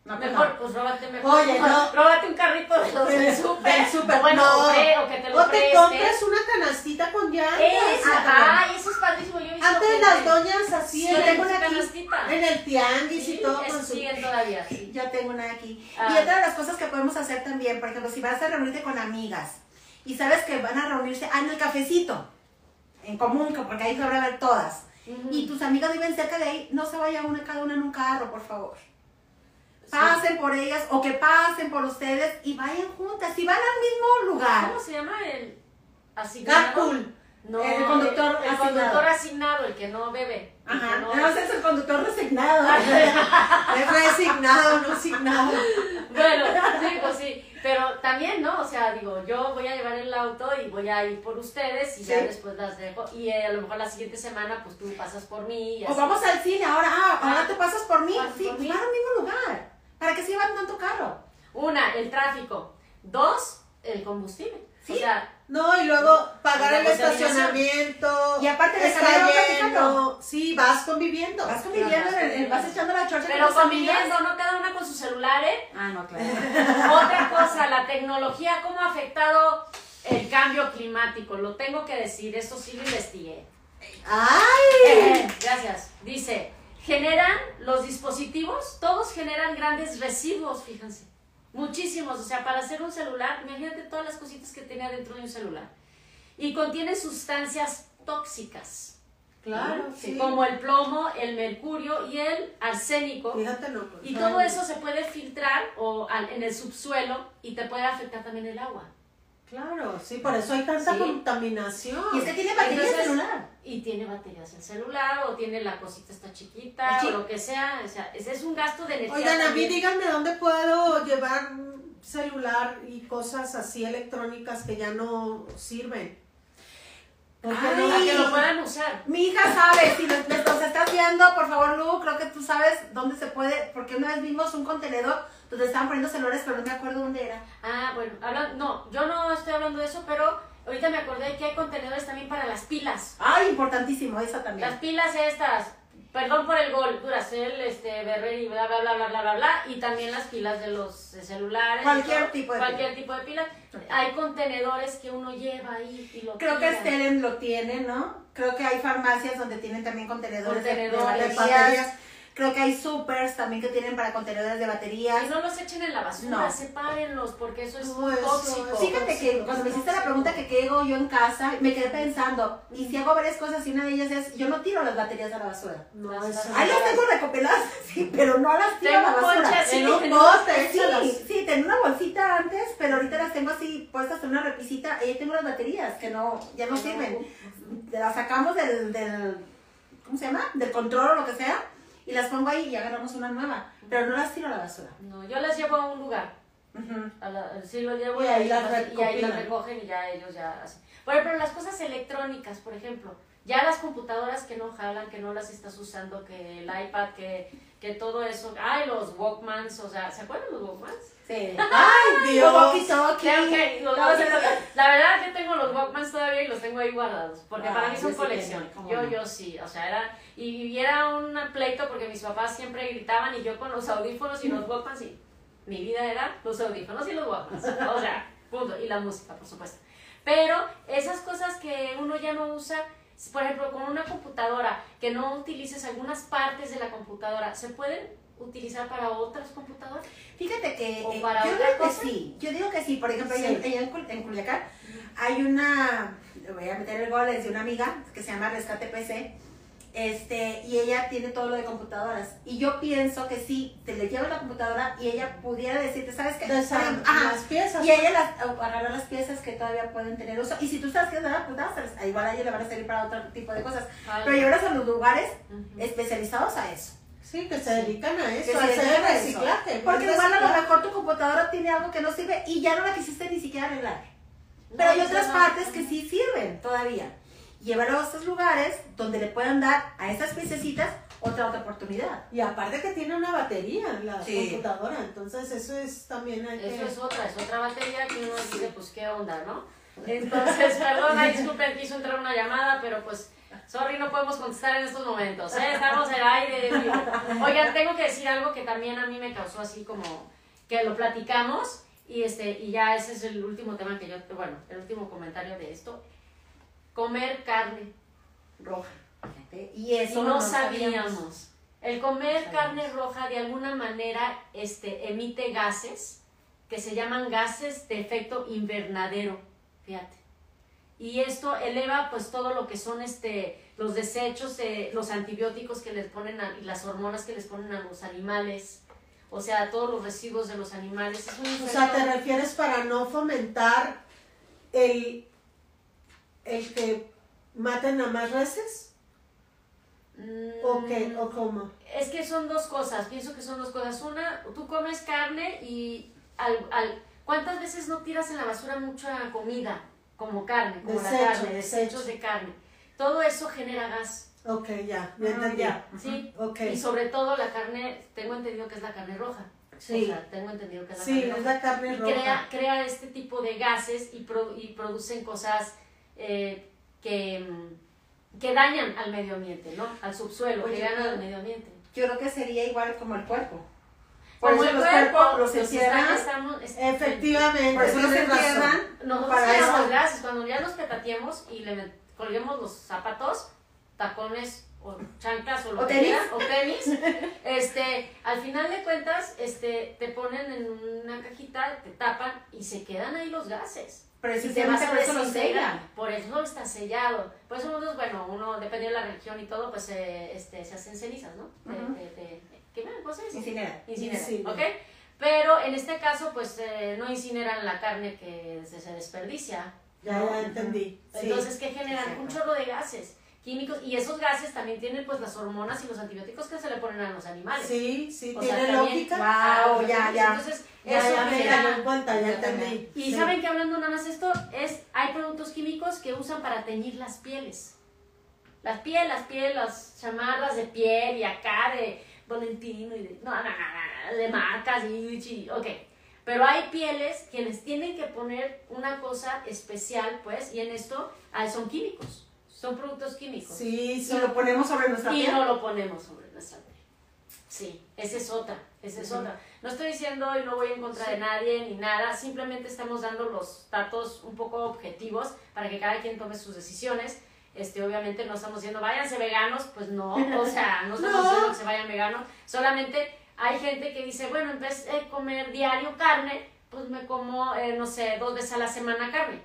No, pues mejor, pues róbate mejor. Oye, no. Róbate un carrito de los del súper. Del súper, bueno, no. que te lo O te prestes. compras una canastita con llantas. Esa, Ah, ay, eso es padrísimo. Yo Antes las doñas así Sí, en, yo tengo el, una canastita. en el tianguis Sí, y todo eso con su... siguen todavía, sí. Yo tengo una aquí. Ah. Y otra de las cosas que podemos hacer también, por ejemplo, si vas a reunirte con amigas y sabes que van a reunirse ah, en el cafecito, en común, que- porque ahí se van a ver todas, y tus amigas viven cerca de ahí, no se vaya una cada una en un carro, por favor. Pasen por ellas o que pasen por ustedes y vayan juntas. Si van al mismo lugar, ¿Cómo se llama el asignado? No, El conductor el, el asignado. conductor asignado, el que no bebe. Ajá, no- no, ese es el conductor resignado. Es resignado, no asignado. Bueno, sí, pues sí. Pero también, ¿no? O sea, digo, yo voy a llevar el auto y voy a ir por ustedes y ya Sí. después las dejo. Y eh, a lo mejor la siguiente semana, pues tú pasas por mí y O así. vamos al cine ahora, ah, ahora Ah. te pasas por mí. Sí, por pues mí. van al mismo lugar. ¿Para qué se llevan tanto carro? Una, el tráfico. Dos, el combustible. Sí. O sea, No, y luego pagar el estacionamiento. Y aparte de lleno. platicando. Sí, vas conviviendo. Vas conviviendo, vas en el- conviviendo. vas echando la chorcha pero con conviviendo, no cada una con su celular, ¿eh? Ah, no, claro. Otra cosa, la tecnología, ¿cómo ha afectado el cambio climático? Lo tengo que decir, esto sí lo investigué. ¡Ay! Eh, gracias. Dice, generan los dispositivos, todos generan grandes residuos, fíjense. Muchísimos. O sea, para hacer un celular, imagínate todas las cositas que tenía dentro de un celular. Y contiene sustancias tóxicas. Claro, ¿no? sí. Como el plomo, el mercurio y el arsénico. Fíjate, no. pues, Y todo eso se puede filtrar o al- en el subsuelo y te puede afectar también el agua. Claro, sí, por eso hay tanta Sí. contaminación. Y es que tiene batería Entonces, celular. Y tiene baterías el celular o tiene la cosita esta chiquita o lo que sea. O sea, ese es un gasto de energía. Oigan, a mí díganme dónde puedo llevar celular y cosas así electrónicas que ya no sirven. Porque Ay. no- que lo puedan usar. Mi hija sabe, si nos, nos estás viendo, por favor, Lu, creo que tú sabes dónde se puede, porque una vez vimos un contenedor donde estaban poniendo celulares, pero no me acuerdo dónde era. Ah, bueno, habla- no, yo no estoy hablando de eso, pero ahorita me acordé que hay contenedores también para las pilas. Ay, importantísimo, esa también. Las pilas estas perdón por el gol, Duracell, este, Berrer y bla, bla, bla, bla, bla, bla, bla, y también las pilas de los de celulares. Cualquier todo, tipo de Cualquier tipo de pilas. Hay contenedores que uno lleva ahí y lo Creo que. Steren lo tiene, ¿no? Creo que hay farmacias donde tienen también contenedores, de- de, Contenedores. baterías. Creo que hay supers también que tienen para contenedores de baterías. Y no los echen en la basura, No. sepárenlos, porque eso es tóxico. Fíjate que cuando me hiciste la pregunta que qué hago yo en casa, me quedé pensando, y si hago varias cosas y una de ellas es, yo no tiro las baterías a la basura. No, Ahí las tengo recopiladas, sí, pero no las tiro a la basura. conchas, sí, En un bote, Sí, sí, tenía una bolsita antes, pero ahorita las tengo así puestas en una repisita. Y ahí tengo las baterías que no, ya no sirven. Las sacamos del, del, ¿cómo se llama? Del control o lo que sea. Y las pongo ahí y agarramos una nueva. Pero no las tiro a la basura. No, yo las llevo a un lugar. A la- sí, lo llevo Y y, ahí las las, y ahí las recogen y ya ellos ya hacen. Por ejemplo, las cosas electrónicas, por ejemplo, ya las computadoras que no jalan, que no las estás usando, que el iPad, que, que todo eso, ay, los Walkmans, o sea, ¿se acuerdan los Walkmans? Sí. ¡Ay, Dios! la verdad yo tengo los Walkmans todavía y los tengo ahí guardados, porque Ah, para mí yo son colección. tengo, ¿cómo Yo, no? yo sí, o sea, era, y, y era un pleito porque mis papás siempre gritaban y yo con los audífonos y los Walkmans y mi vida era los audífonos y los Walkmans, o sea, punto, y la música, por supuesto. Pero esas cosas que uno ya no usa, por ejemplo, con una computadora, que no utilices algunas partes de la computadora, ¿se pueden utilizar para otras computadoras? Fíjate que ¿O eh, para yo otra creo que sí. Yo digo que sí. Por ejemplo, allá, Sí. allá en, Cul- en Culiacán hay una, le voy a meter el gol, es de una amiga que se llama Rescate PC. Este, y ella tiene todo lo de computadoras. Y yo pienso que sí, te le lleva la computadora y ella pudiera decirte, ¿sabes qué? Desarm- Ajá. las piezas. Y ella las, agarra las piezas que todavía pueden tener uso. Y si tú sabes que es nada, pues dáselas. Igual a ella le van a servir para otro tipo de cosas. Pero llevarlas a los lugares especializados a eso. Sí, que se dedican a Que eso, a hacer eso. reciclaje. Porque ¿no? igual a lo mejor tu computadora tiene algo que no sirve y ya no la quisiste ni siquiera arreglar. No, Pero hay eso otras no. partes que sí sirven todavía. Llevarlo a estos lugares donde le puedan dar a esas piececitas otra otra oportunidad. Y aparte que tiene una batería la Sí. computadora, entonces eso es también hay que... Eso es otra, es otra batería que uno dice, pues qué onda, ¿no? Entonces, perdona, disculpen, quiso entrar una llamada, pero pues, sorry, no podemos contestar en estos momentos, ¿eh? Estamos en aire. Oigan, tengo que decir algo que también a mí me causó así como, que lo platicamos, y, este, y ya ese es el último tema que yo, bueno, el último comentario de esto, comer carne roja. Y eso Y no sabíamos. sabíamos. El comer No carne roja de alguna manera este, emite gases que se llaman gases de efecto invernadero, fíjate. Y esto eleva pues todo lo que son este, los desechos, eh, los antibióticos que les ponen a- y las hormonas que les ponen a los animales, o sea, todos los residuos de los animales. Es O sea, te refieres para no fomentar el, el que maten a más reses o qué Mm, o cómo. Es que son dos cosas, pienso que son dos cosas. Una, tú comes carne y al, al, ¿cuántas veces no tiras en la basura mucha comida? Como carne, como la carne, desechos de carne. Todo eso genera gas, Ok, ya, ya Ah, entendí. ¿sí? Ok. Y sobre todo la carne, tengo entendido que es la carne roja. Sí. O sea, tengo entendido que es la Sí, carne es roja. la carne Y roja. crea, crea este tipo de gases y, pro- y producen cosas eh, que, mm, que dañan al medio ambiente, ¿no? Al subsuelo, Oye, que dañan al medio ambiente. Yo creo que sería igual como el cuerpo. Por Como eso el los cuerpo, cuerpos los está- estamos- es- Efectivamente. Por eso los entierran. Nosotros tenemos gases, cuando ya nos petateemos y le colguemos los zapatos, tacones o chanclas o lo ¿O que tenis? quieran, o tenis, este, al final de cuentas, este, te ponen en una cajita, te tapan y se quedan ahí los gases. Y te vas Precisamente por eso desintegrar. sellan. Por eso está sellado. Por eso bueno, uno, dependiendo de la religión y todo, pues eh, este, se hacen cenizas, ¿no? De- Ujú. de- de- ¿Qué me cosa es? Incinera. Incinera, Incinera. ¿ok? Pero en este caso, pues eh, no incineran la carne que se, se desperdicia. Ya, ya entendí. Sí. Entonces, ¿qué generan? cierto. Un chorro de gases químicos y esos gases también tienen pues las hormonas y los antibióticos que se le ponen a los animales. sí, sí, O tiene lógica. Ah, Wow, ya, ya. Entonces, Ya, eso ya me cuenta, ya entendí. y Sí. saben que hablando nada más esto, es hay productos químicos que usan para teñir las pieles. Las pieles, las pieles, las chamarras de piel y acá de Valentino y de, no, no, no, de marcas y, y ok. Pero hay pieles que les tienen que poner una cosa especial, pues, y en esto ah, son químicos. Son productos químicos. Sí, Y son- lo ponemos sobre nuestra Y piel. no lo ponemos sobre nuestra piel. Sí, esa es otra, esa es otra. No estoy diciendo y no voy en contra de nadie ni nada, simplemente estamos dando los datos un poco objetivos para que cada quien tome sus decisiones. Este, obviamente no estamos diciendo váyanse veganos, pues no, o sea, no estamos No. diciendo que se vayan veganos, solamente hay gente que dice, bueno, en vez de comer diario carne, pues me como, eh, no sé, dos veces a la semana carne.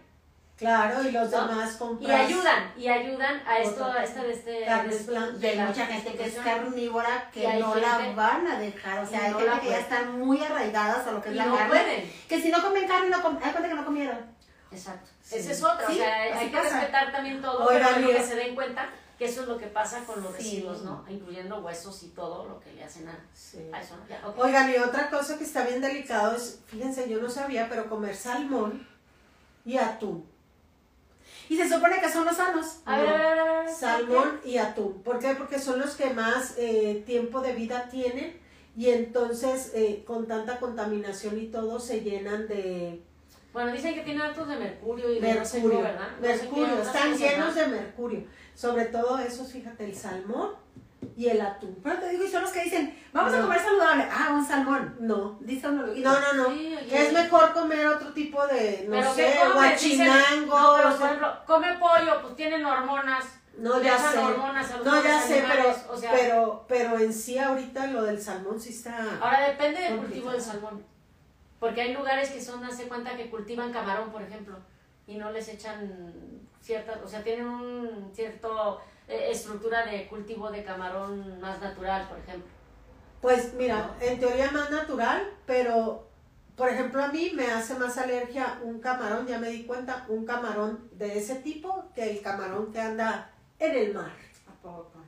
Claro, y los ¿No? demás Y compras. ayudan, y ayudan a esto, a esta de este... Carnes de- blancas. Y de hay la mucha gente que es carnívora Y que no la van a dejar. O sea, y hay no gente que ya están muy arraigadas a lo que es Y la no carne. pueden. Que si no comen carne, no comen. Hay que no comieron. Exacto. Sí. Esa es otra, Sí, o sea, hay que pasa. respetar también todo, Oigan, pero que se den cuenta que eso es lo que pasa con los Sí. residuos, ¿no? Incluyendo huesos y todo lo que le hacen a, eso, ¿no? Ya. Oigan, y otra cosa que está bien delicado es, fíjense, yo no sabía, pero comer salmón y atún. Y se supone que son los sanos. A ver, ver, a ver, a ver. Salmón y atún. ¿Por qué? Porque son los que más eh, tiempo de vida tienen y entonces eh, con tanta contaminación y todo se llenan de Bueno, dicen que tienen altos de mercurio y de no sé qué, mercurio. ¿verdad? No sé qué mercurio, están llenos de mercurio. Sobre todo esos, fíjate, el salmón y el atún. Pero te digo, y son los que dicen, vamos a comer saludable. Ah, un salmón. No. Dice uno. No, no, no. Sí, es mejor comer otro tipo de, no Pero sé, guachinango. no, pero, o por ejemplo, come pollo, pues tienen hormonas. no, ya sé. hormonas No, ya sé, pero, animales, o sea- pero, pero en sí ahorita lo del salmón sí está... Ahora depende del Complicado. cultivo del salmón. Porque hay lugares que son, hace cuenta que cultivan camarón, por ejemplo, y no les echan ciertas, o sea, tienen un cierto eh, estructura de cultivo de camarón más natural, por ejemplo. Pues mira, en teoría más natural, pero por ejemplo a mí me hace más alergia un camarón, ya me di cuenta, un camarón de ese tipo que el camarón que anda en el mar. ¿A poco?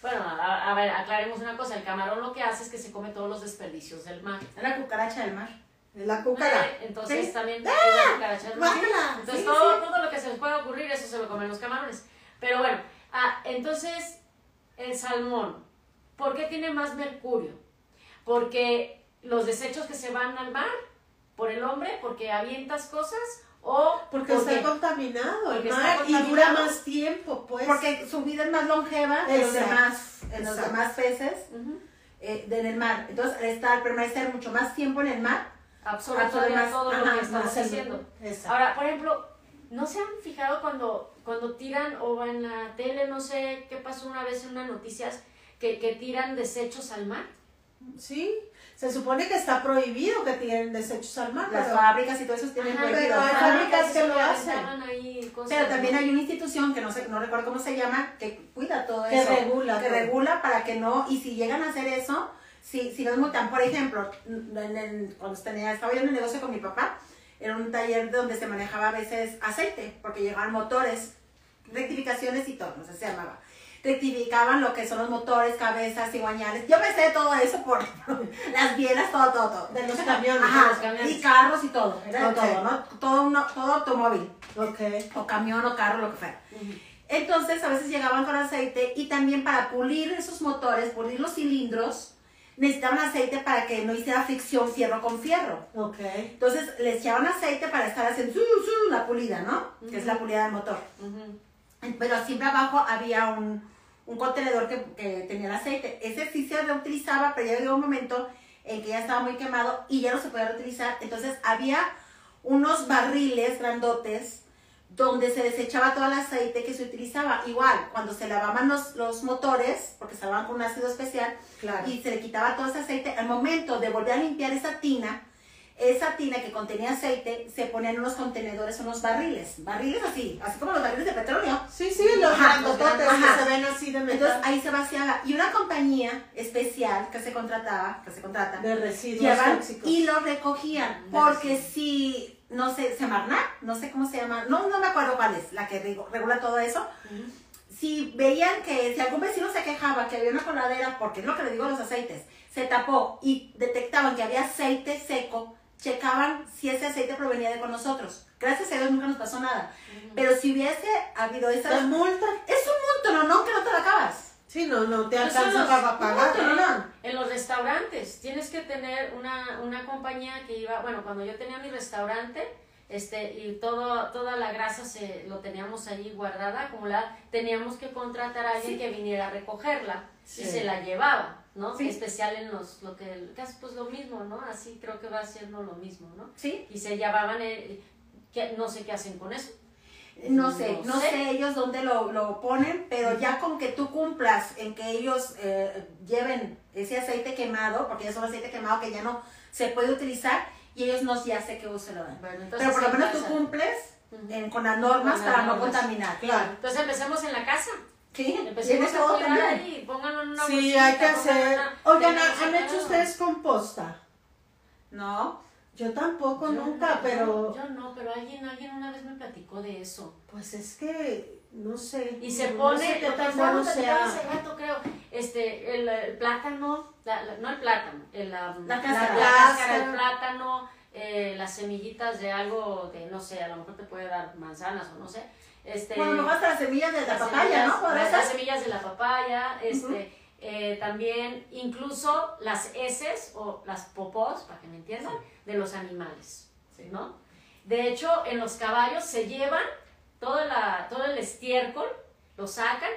Bueno, a, a ver, aclaremos una cosa, el camarón lo que hace es que se come todos los desperdicios del mar. Es la cucaracha del mar. Es la cúcara. Eh, Entonces Sí. también es la cucaracha. Entonces Sí, todo, sí. todo lo que se les pueda ocurrir, eso se lo comen los camarones. Pero bueno, ah, entonces el salmón, ¿por qué tiene más mercurio? Porque los desechos que se van al mar por el hombre, porque avientas cosas o Porque porque está contaminado el está mar y dura más tiempo, pues. Porque su vida es más longeva que los demás, en los demás peces eh, de en el mar. Entonces, al estar, al permanecer mucho más tiempo en el mar, absorbe más, todo lo que estamos. Exacto. Ahora, por ejemplo, ¿no se han fijado cuando, cuando tiran o en la tele, no sé qué pasó una vez en unas noticias, que, que tiran desechos al mar? Sí, se supone que está prohibido que tienen desechos al mar, las pero fábricas y todo eso tienen Ajá, prohibido. pero hay fábricas que lo hacen. ahí cosas, Pero también hay una institución que no sé, no recuerdo cómo se llama, que cuida todo Que eso. regula Que regula para que no, y si llegan a hacer eso, si, si nos multan, por ejemplo, en el- cuando tenía, estaba yo en el negocio con mi papá, era un taller donde se manejaba a veces aceite, porque llegaban motores, rectificaciones y todo, no sé si se llamaba. Rectificaban lo que son los motores, cabezas, cigüeñales. Yo me sé todo eso por las bielas, todo, todo, todo. de los camiones. Ajá, de los camiones. y carros y todo, era de Ok. todo, ¿no? Todo, uno- todo automóvil o camión o carro, lo que fuera. Entonces a veces llegaban con aceite y también para pulir esos motores, pulir los cilindros, necesitaban aceite para que no hiciera fricción fierro con fierro. Ok. Entonces les echaban aceite para estar haciendo su, su, la pulida, ¿no? Que es la pulida del motor. Ujú. Pero siempre abajo había un, un contenedor que, que tenía el aceite. Ese sí se reutilizaba, pero ya llegó un momento en que ya estaba muy quemado y ya no se podía reutilizar. Entonces había unos barriles grandotes donde se desechaba todo el aceite que se utilizaba. Igual, cuando se lavaban los, los motores, porque se lavaban con un ácido especial, Claro. y se le quitaba todo ese aceite, al momento de volver a limpiar esa tina, esa tina que contenía aceite, se ponían en unos contenedores, unos barriles, barriles así, así como los barriles de petróleo. Sí, sí, los Ajá, grandototes ajá. que se ven así de Entonces metal. ahí se vaciaba. Y una compañía especial que se contrataba, que se contrata, De residuos tóxicos. y lo recogían. Porque si, no sé, Semarnat, no sé cómo se llama, no, no me acuerdo cuál es, la que regu- regula todo eso. Si veían que si algún vecino se quejaba que había una coladera, porque es lo que le digo a los aceites, se tapó y detectaban que había aceite seco, checaban si ese aceite provenía de con nosotros. Gracias a Dios nunca nos pasó nada. Pero si hubiese habido ¿Te esa... multan? Es un monto, no, no, que no te lo acabas. Sí, no, no te alcanza para pagar. no. En los restaurantes tienes que tener una, una compañía que iba, bueno, cuando yo tenía mi restaurante, este, y todo, toda la grasa se lo teníamos allí guardada, acumulada, teníamos que contratar a alguien Sí. que viniera a recogerla Sí. y se la llevaba, ¿no? Sí. Especial en los, lo que, casi pues lo mismo, ¿no? Así creo que va haciendo lo mismo, ¿no? ¿Sí? Y se llevaban, el, que, no sé qué hacen con eso. No sé, No no sé. sé ellos dónde lo, lo ponen, pero ya con que tú cumplas en que ellos eh, lleven ese aceite quemado, porque ya es un aceite quemado que ya no se puede utilizar, y ellos no ya sé qué uso lo dan. Bueno, entonces Pero por lo en menos tú cumples en- con las normas Con las para no contaminar. Claro. Entonces empecemos en la casa. Sí, Empecemos a cuidar ahí, pónganlo en una Sí, bolsita, hay que hacer. una- Oigan, ¿han hecho ustedes composta? No, Yo tampoco, Yo nunca, no, pero Yo no, pero alguien, alguien una vez me platicó de eso. pues es que no sé. Y se no pone, sé qué tan bueno sea. hace rato, creo, este, el, el plátano, la- la- no el plátano, el, la, La cáscara. cáscara. plátano, eh, las semillitas de algo de, no sé, a lo mejor te puede dar manzanas o no sé. Este, bueno, hasta las semillas de la las papaya, semillas- ¿no? ¿Podría las, semillas de la papaya, este, eh, también incluso las heces o las popós, para que me entiendan, de los animales, ¿no? De hecho, en los caballos se llevan toda la, todo el estiércol, lo sacan,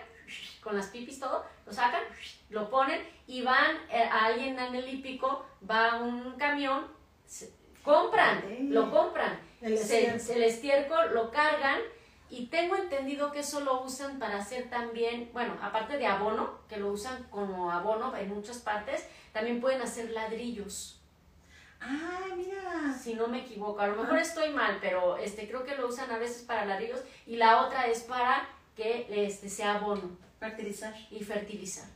con las pipis todo, lo sacan, lo ponen y van, eh, a alguien en el hípico, va un camión, se- compran, Sí. lo compran, El se- el estiércol lo cargan y tengo entendido que eso lo usan para hacer también, bueno, aparte de abono, que lo usan como abono en muchas partes, también pueden hacer ladrillos, Ah, mira. si no me equivoco. A lo mejor estoy mal, pero este creo que lo usan a veces para ladrillos y la otra es para que este sea abono Fertilizar. y fertilizar.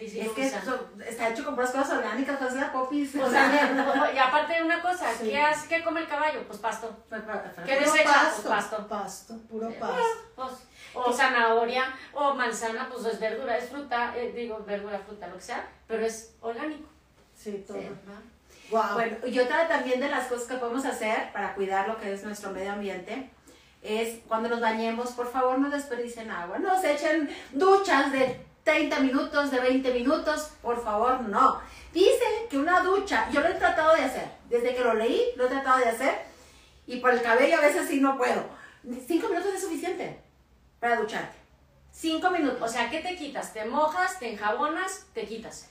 Sí, sí, es que so- está hecho con puras cosas orgánicas, pues la popis. O sea, y aparte de una cosa, Sí. ¿qué, hace, ¿qué come el caballo? Pues pasto. ¿Qué Puro desecha? pasto, Pues pasto. pasto, puro pasto. Pues, o zanahoria, o manzana, pues es verdura, es fruta, eh, digo verdura, fruta, lo que sea, pero es orgánico. Sí, todo. Sí. Wow. Bueno, y otra también de las cosas que podemos hacer para cuidar lo que es nuestro medio ambiente es cuando nos bañemos, por favor no desperdicien agua, no se echen duchas de 30 minutos, de 20 minutos, por favor no. Dicen que una ducha, yo lo he tratado de hacer, desde que lo leí lo he tratado de hacer y por el cabello a veces sí no puedo. Cinco minutos es suficiente para ducharte. Cinco minutos. O sea, ¿qué te quitas? Te mojas, te enjabonas, te quitas.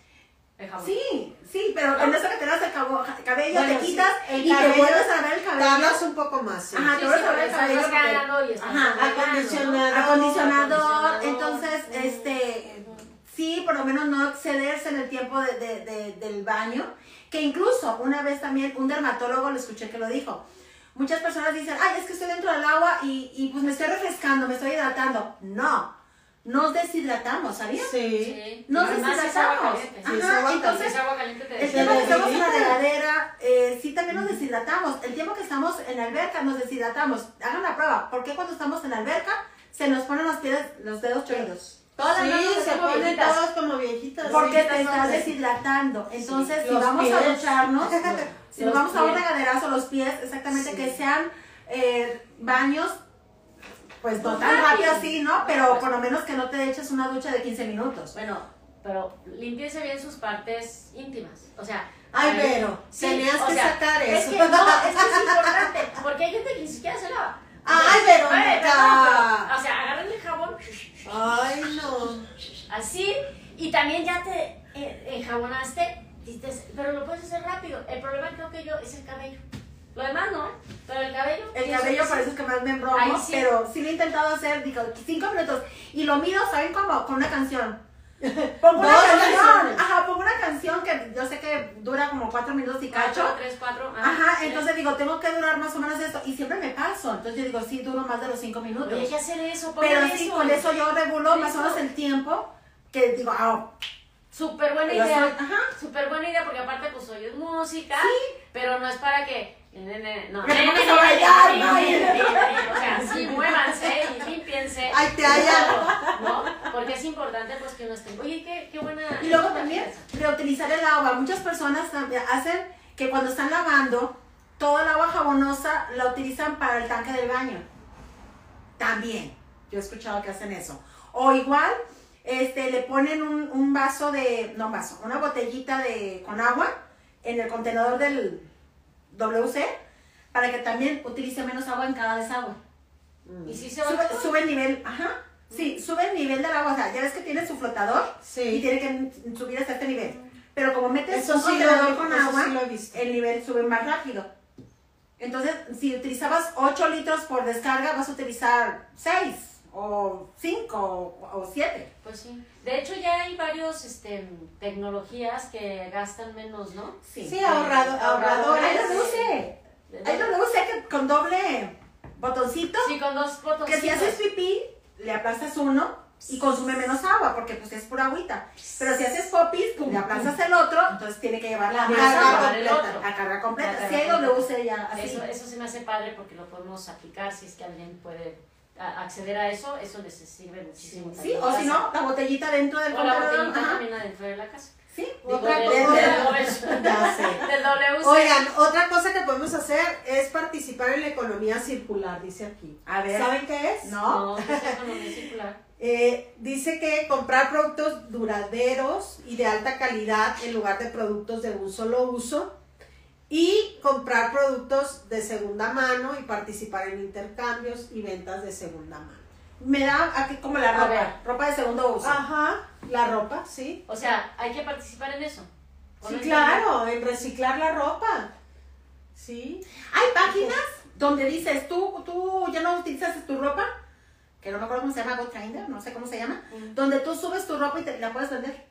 Sí, sí, pero en eso que te das el cabo- cabello, Bueno, te sí, quitas y te vuelves a ver el cabello. Tardas un poco más. sí. Ajá, Sí, te vuelves sí, a ver el cabello. porque- y acondicionador. Acondicionador. Entonces, este, sí, por lo menos no excederse en el tiempo de, de- de- del baño. Que incluso una vez también un dermatólogo lo escuché que lo dijo. Muchas personas dicen, ay, es que estoy dentro del agua y, y pues me estoy refrescando, me estoy hidratando. No, nos deshidratamos, ¿sabías? Sí. Sí. Nos Además, es agua deshidratamos. es Ajá, agua entonces, Es agua caliente te el tiempo que estamos en la regadera, eh, sí también nos deshidratamos. El tiempo que estamos en la alberca nos deshidratamos. Hagan la prueba. ¿Por qué cuando estamos en la alberca se nos ponen los pies, los dedos chorridos? Todas las manos Sí, se como ponen viejitas. todas como viejitas. Porque sí. te estás deshidratando. Entonces, si los vamos a pies. ducharnos, si nos Los vamos a un pies. regaderazo, los pies, exactamente, Sí. que sean eh, baños, pues no tan rápido. así, ¿no? Pero por lo menos que no te eches una ducha de 15 minutos. Bueno, pero limpiese bien sus partes íntimas. O sea. Ay, pero tenías o que sea, sacar es eso. que no, es que es importante. Porque hay gente que ni siquiera se lava. Ay, Verónica. pero, o sea, agarren el jabón Ay, no. así y también ya te eh, enjabonaste, pero lo puedes hacer rápido. El problema creo que yo es el cabello. Lo demás no, pero el cabello. El cabello por eso es que más me embromo, Ahí sí. pero sí lo he intentado hacer, digo, cinco minutos. Y lo mido, ¿saben cómo? Con una canción. Pongo una canción, ajá, pongo una canción que yo sé que dura como cuatro minutos y Cuatro, cacho. tres, cuatro. Ajá, sí. entonces digo, tengo que durar más o menos esto. Y siempre me paso. Entonces yo digo, sí, duro más de los cinco minutos. Oye, hay que hacer eso, Pero sí, con eso yo regulo más o menos el tiempo. Que digo, ah, Súper buena idea. soy- ajá. Súper buena idea porque aparte pues oyes música, pero no es para que... ne, ne, No, Que te ne, pongas ne, a ne, bailar, ¿no? O sea, sí, muévanse y límpiense. Ay, te hallan. ¿No? Porque es importante pues que uno esté... Oye, qué, qué buena... Y luego también reutilizar el agua. Muchas personas hacen que cuando están lavando, toda el agua jabonosa la utilizan para el tanque del baño. También. Yo he escuchado que hacen eso. O igual, este, le ponen un, un vaso de, no un vaso, una botellita de, con agua en el contenedor del WC para que también utilice menos agua en cada desagüe. ¿Y si se va Sube, todo? sube el nivel, ajá. Sí, sube el nivel del agua. O sea, ya ves que tiene su flotador y tiene que subir hasta este nivel. Pero como metes Eso un sí contenedor con eso agua, sí lo he visto. el nivel sube más rápido. Entonces, si utilizabas 8 litros por descarga, vas a utilizar 6 o 5 o 7. Pues sí. De hecho, ya hay varios este, tecnologías que gastan menos, ¿no? Sí, ahorrado, Hay ahorradores. reduce. Hay reduce que con doble botoncito, Sí, con dos botoncitos. que si haces pipí, le aplastas uno y consume menos agua, porque pues es pura agüita. Pero si haces popis, le aplastas el otro, entonces tiene que llevar la el completa. otro. a carga completa. Carga Si hay completa. WC ya así. Eso, eso se me hace padre porque lo podemos aplicar si es que alguien puede acceder a eso. Eso les sirve muchísimo. Sí, o si no, la botellita dentro del O la botellita ajá. también adentro de la casa. Sí. Digo, Otra del- cosa- del- Ya sé. del WC. Oigan, otra cosa que podemos hacer es participar en la economía circular, dice aquí. A ver. ¿Saben qué es? No. No, ¿qué es economía circular? Eh, dice que comprar productos duraderos y de alta calidad en lugar de productos de un solo uso y comprar productos de segunda mano y participar en intercambios y ventas de segunda mano. Me da aquí como la ropa. ver. Ropa de segundo uso. Ajá, la ropa, sí. O sea, hay que participar en eso. ¿O Sí, no claro, en reciclar la ropa. Sí. Hay páginas donde dices, tú, tú ya no utilizas tu ropa, que no me acuerdo cómo se llama, GoTrinder, no sé cómo se llama, Mm. donde tú subes tu ropa y te la puedes vender.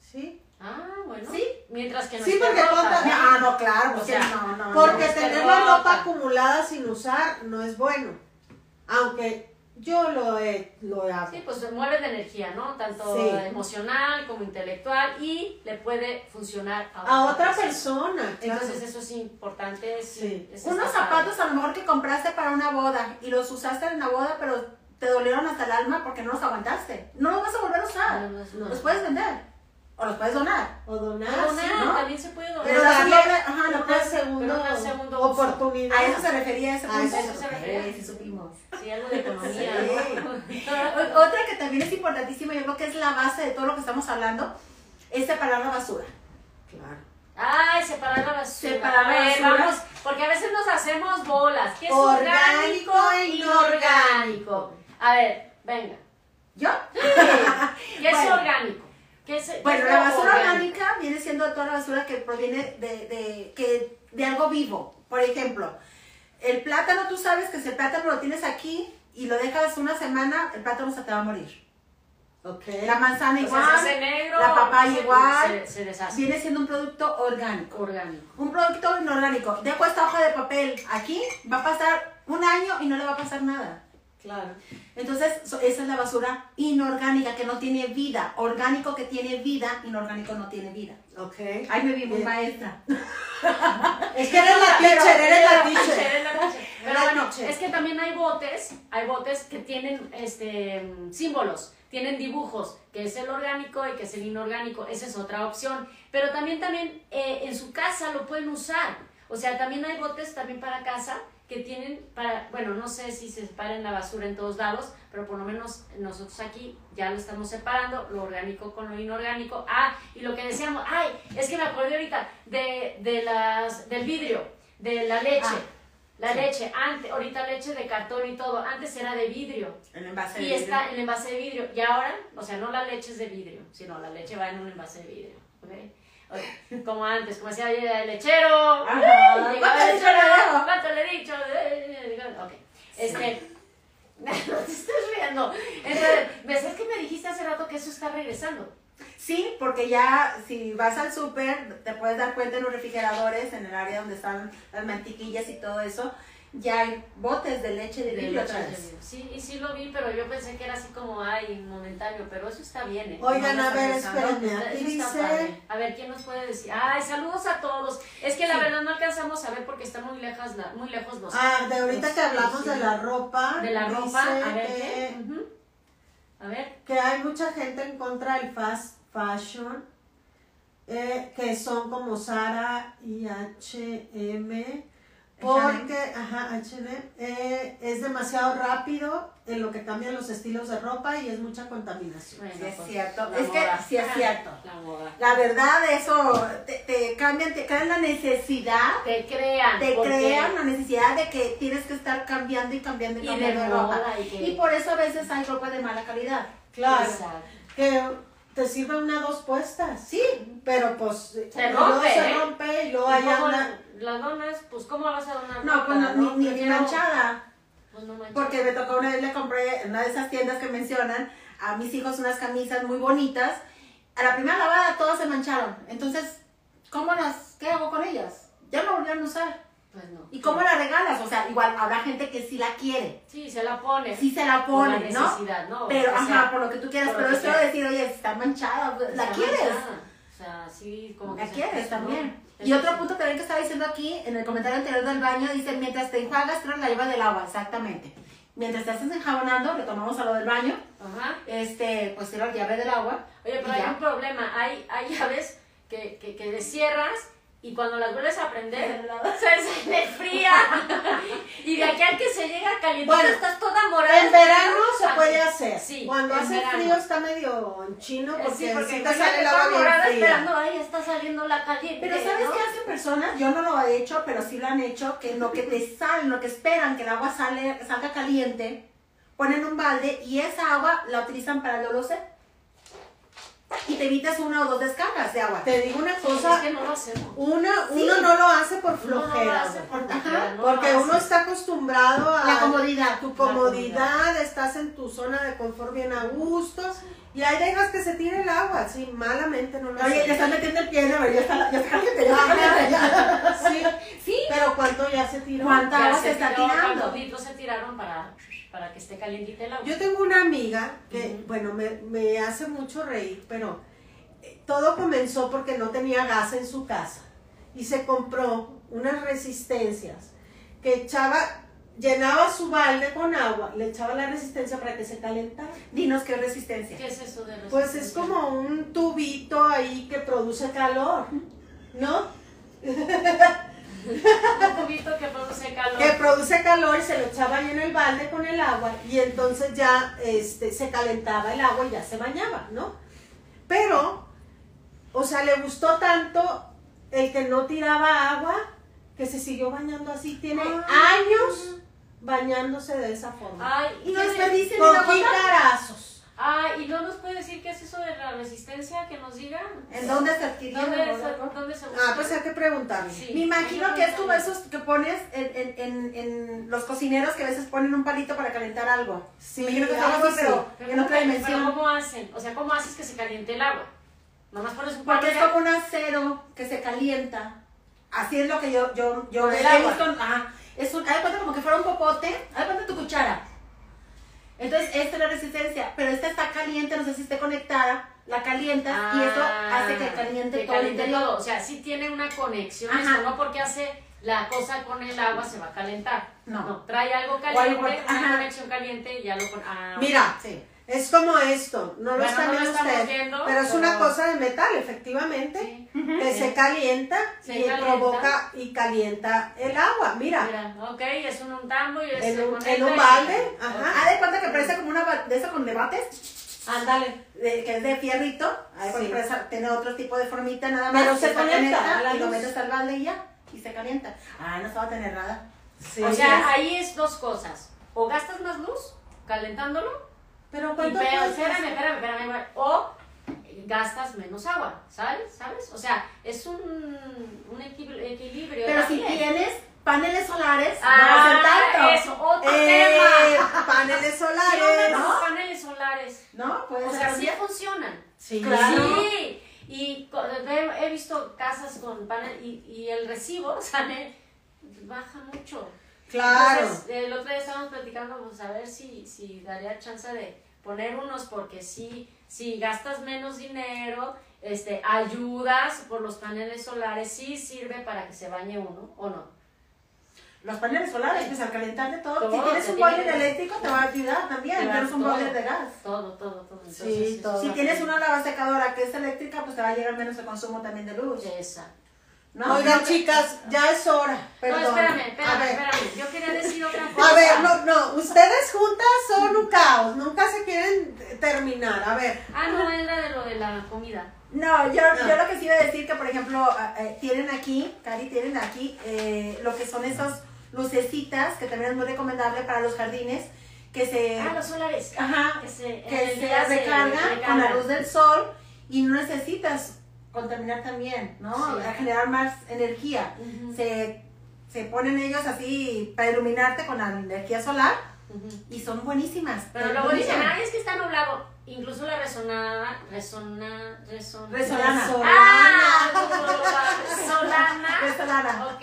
Sí. Ah, bueno. Sí. Mientras que no Sí, porque ¿no? Ah, no, claro, O porque sea, no, no, Porque no. tener la ropa acumulada sin usar no es bueno. Aunque yo lo he, lo he Sí, pues mueve de energía, ¿no? Tanto Sí. emocional como intelectual y le puede funcionar a, a otra persona. claro. Entonces eso es importante. Sí, Unos zapatos a lo mejor que compraste para una boda y los usaste en la boda, pero te dolieron hasta el alma porque no los aguantaste. No los vas a volver a usar. No, no, no. Los puedes vender o los puedes donar. o donar, sí, no, ¿no? también se puede donar. Pero Pero darle- ajá, lo una puedes- segundo, pero una segundo uso. oportunidad. A eso se refería ese A eso se refería. Sí, supimos. Sí, algo de economía, Sí. ¿no? O- Otra que también es importantísima, yo creo que es la base de todo lo que estamos hablando, es separar la basura. Claro. Ay, separar la basura. Separar la A ver, basura. Vamos, porque a veces nos hacemos bolas. ¿Qué es Orgánico e e inorgánico? A ver, venga. ¿Yo? ¿Qué es Bueno. orgánico? ¿Qué es, qué Bueno, es la basura orgánica viene siendo toda la basura que proviene de, de, que, de algo vivo. Por ejemplo, el plátano, tú sabes que si el plátano lo tienes aquí y lo dejas una semana, el plátano se te va a morir. Ok. La manzana O sea, igual, se hace negro, la papaya se- igual, Se, se deshace. viene siendo un producto orgánico. Orgánico. Un producto inorgánico. Dejo esta hoja de papel aquí, va a pasar un año y no le va a pasar nada. Claro. Entonces, so- esa es la basura inorgánica que no tiene vida. Orgánico que tiene vida, inorgánico no tiene vida. Ok. Ay, me vi muy maestra. Es que eres la teacher, eres la teacher. Pero bueno, es que también hay botes, hay botes que tienen este símbolos, tienen dibujos, que es el orgánico y que es el inorgánico, esa es otra opción. Pero también, también eh, en su casa lo pueden usar. O sea, también hay botes también para casa que tienen para, bueno, no sé si se separen la basura en todos lados, pero por lo menos nosotros aquí ya lo estamos separando, lo orgánico con lo inorgánico. Ah, y lo que decíamos, ay, es que me acordé ahorita de, de las, del vidrio, de la leche. Ah, la sí. leche, antes, ahorita leche de cartón y todo, antes era de vidrio. El envase Y de está vidrio. el envase de vidrio. Y ahora, o sea, no la leche es de vidrio, sino la leche va en un envase de vidrio. ¿ok? Como antes, como decía "Oye, el lechero. ¿Cuánto lechero lechero, llegó? ¿Cuánto le he dicho? Ok. Este. No te estés riendo. Entonces, ¿ves? Es que me dijiste hace rato que eso está regresando. Sí, porque ya si vas al súper, te puedes dar cuenta en los refrigeradores, en el área donde están las mantequillas y todo eso, ya hay botes de leche de De vidrio vidrio. Sí, y sí lo vi, pero yo pensé que era así como, ay, momentáneo, pero eso está bien, ¿eh? Oigan, No, a ver, está espérenme. Aquí está dice. A ver, ¿quién nos puede decir? Ay, saludos a todos. Es que la verdad no alcanzamos a ver porque están muy lejos, la- muy lejos los... Ah, de ahorita los- que hablamos sí. de la ropa. De la ropa, a ver que, qué. Ujú. A ver. que hay mucha gente en contra del fast fashion. eh, que son como Sara y H&M Porque, ajá, H&M, eh, es demasiado rápido en lo que cambian los estilos de ropa y es mucha contaminación. Bueno, Sí, es pues, cierto. la Es que sí es cierto. La moda. La verdad, eso te, te cambian, te crean la necesidad, Te crean. te crean la necesidad de que tienes que estar cambiando y cambiando y Y de cambiando de ropa. Y, que- Y por eso a veces hay ropa de mala calidad. Claro, Exacto. que te sirve una dos puestas. Sí, pero pues Se rompe, se ¿eh? rompe y luego ¿Y ahí cómo anda. la donas? Pues, ¿cómo la vas a donar? No, pues no, ni, ni- ni Prefiero- manchada. Pues no manchada. Porque me tocó una vez le compré en una de esas tiendas que mencionan a mis hijos unas camisas muy bonitas. A la primera lavada todas se mancharon. Entonces, ¿cómo las, qué hago con ellas? Ya no volvieron a usar. Pues no. ¿Y cómo la regalas? O sea, igual habrá gente que sí la quiere, Sí, se la pone. sí se la por la pone, ¿no? necesidad, ¿no? Pero, O sea, ajá, por lo que tú quieras, pero solo sea. decir, oye, está manchada, pues, la quieres. O sea, sí, como que La quieres también. Y otro punto también que estaba diciendo aquí, en el comentario anterior del baño, dice, mientras te enjuagas, tras la lleva del agua, exactamente. Mientras te estás enjabonando, retomamos a lo del baño, Ajá. este, pues tira la llave del agua. Oye, pero hay ya. un problema. Hay, hay llaves que, que, que descierras y cuando las vuelves a prender, se, se fría. y de aquí al que se llega caliente, Bueno, estás toda morada. En verano se puede hacer. Sí, Cuando hace verano. frío está medio en chino Eh, porque, sí, porque sí te sale agua morada fría. esperando, ay, está saliendo la caliente. Pero ¿sabes ¿no? qué hacen personas? Yo no lo he hecho, pero sí lo han hecho, que lo que te salen, lo que esperan que el agua sale, salga caliente, ponen un balde y esa agua la utilizan para el dolose. Y te evitas una o dos descargas de agua. Te digo una cosa, es que no lo hacemos. uno, Sí. uno no lo hace por Uno no lo flojera. hace por flojera, no porque uno está acostumbrado a La comodidad. tu comodidad, estás en tu zona de confort bien a gusto y ahí dejas que se tire el agua, sí, malamente no lo Oye, hacemos. están metiendo el pie, ¿no? ya está, ya está ya ya. Sí, Sí. pero ¿cuánto ya se tiró? ¿Cuánta Ya agua se está tirando? ¿Cuántos litros se tiraron para, para que esté calientita el agua? Yo tengo una amiga que, bueno, me, me hace mucho reír, pero eh, todo comenzó porque no tenía gas en su casa y se compró unas resistencias que echaba, llenaba su balde con agua, le echaba la resistencia para que se calentara. Dinos qué resistencia. ¿Qué es eso de Pues es resistencia? como un tubito ahí que produce calor, ¿no? un tubito que produce calor. Que produce calor y se lo echaba ahí en el balde con el agua y entonces ya este, se calentaba el agua y ya se bañaba, ¿no? Pero, o sea, le gustó tanto el que no tiraba agua que se siguió bañando así. Tiene años bañándose de esa forma. Ay, Y no ¿qué- desperdicien Con Ay, ¿y no nos puede decir qué es eso de la resistencia? Que nos digan. ¿En dónde se adquirió? ¿Dónde, no? se- dónde se Ah, pues hay que preguntarle. Sí. Me imagino que es como esos que pones en, en, en, en los cocineros que a veces ponen un palito para calentar algo. Sí, me imagino que algo así, pero Pero en ¿cómo- otra pero dimensión. ¿Cómo hacen? O sea, ¿cómo haces que se caliente el agua? Nomás pones un Porque es como un acero que se calienta. Así es lo que yo, yo, yo el agua. Ajá. Es un, de cuenta como que fuera un popote. De cuenta tu cuchara. Entonces, esta es la resistencia. Pero esta está caliente, no sé si esté conectada. La calientas y eso Ah, hace que caliente que todo el caliente interior. todo. O sea, sí tiene una conexión esto, no porque hace la cosa con el agua se va a calentar. No. trae algo algo caliente, por- una ajá. conexión caliente y ya lo pone. Ah, Mira, Sí. Es como esto, no lo Bueno, están no viendo viendo, pero es una cosa de metal, efectivamente. sí. que se calienta Se y calienta. provoca y calienta el agua. Mira, Mira, ok, es un tambo y es En se un- en un y- balde, ajá. Haz de cuenta que parece como una de eso con debates. ándale. de- que es de fierrito, cuenta Sí. tiene otro tipo de formita nada más. Pero y se está conecta conecta, a la y lo metes al balde y ya, y se calienta. Ah, no estaba tan errada. Sí, o sea, es- ahí es dos cosas. O gastas más luz calentándolo, pero y cuánto pero, espérame, espérame, espérame, o gastas menos agua, ¿sabes? ¿Sabes? O sea, es un, un equil- equilibrio. Pero si tienes paneles solares, no Ah, hacen tanto. eso, otro Eh, tema. paneles ¿Qué onda solares. ¿no? paneles solares? ¿No? Puede O ser sea, sí funcionan. Sí, Claro. Sí, y he, he visto casas con panel y, y el recibo sale, baja mucho. Claro. Entonces, el otro día estábamos platicando, pues a ver si, si daría chance de poner unos, porque si, si gastas menos dinero, este, ayudas por los paneles solares, sí sirve para que se bañe uno, ¿o no? Los paneles solares, pues al calentar de todo. Todo, si tienes un boiler eléctrico, te va a ayudar también. Te va Tienes un boiler de gas. Todo, todo, todo. Entonces, Sí, todo. Si es- tienes una lavasecadora que es eléctrica, pues te va a llegar menos el consumo también de luz. Exacto. ¿No? Oigan, chicas, ya es hora. Perdón. No, espérame, espérame, espérame. Yo quería decir otra cosa. A ver, no, no, ustedes juntas son un caos, nunca se quieren terminar. A ver, Ah, no, era de lo de la comida. No, yo, No. yo lo que sí iba a decir que, por ejemplo, eh, tienen aquí, Cari, tienen aquí eh, lo que son esas lucecitas, que también es muy recomendable para los jardines, que se, Ah, los solares. ajá, Que se, que se día recargan con la luz del sol y no necesitas contaminar también, ¿no? Sí. A generar más energía. Se, se ponen ellos así para iluminarte con la energía solar y son buenísimas. Pero luego dicen, ay, es que está nublado. Incluso la resonada, resona, reson... Resolana. Ah, solana. Es solana. Ok,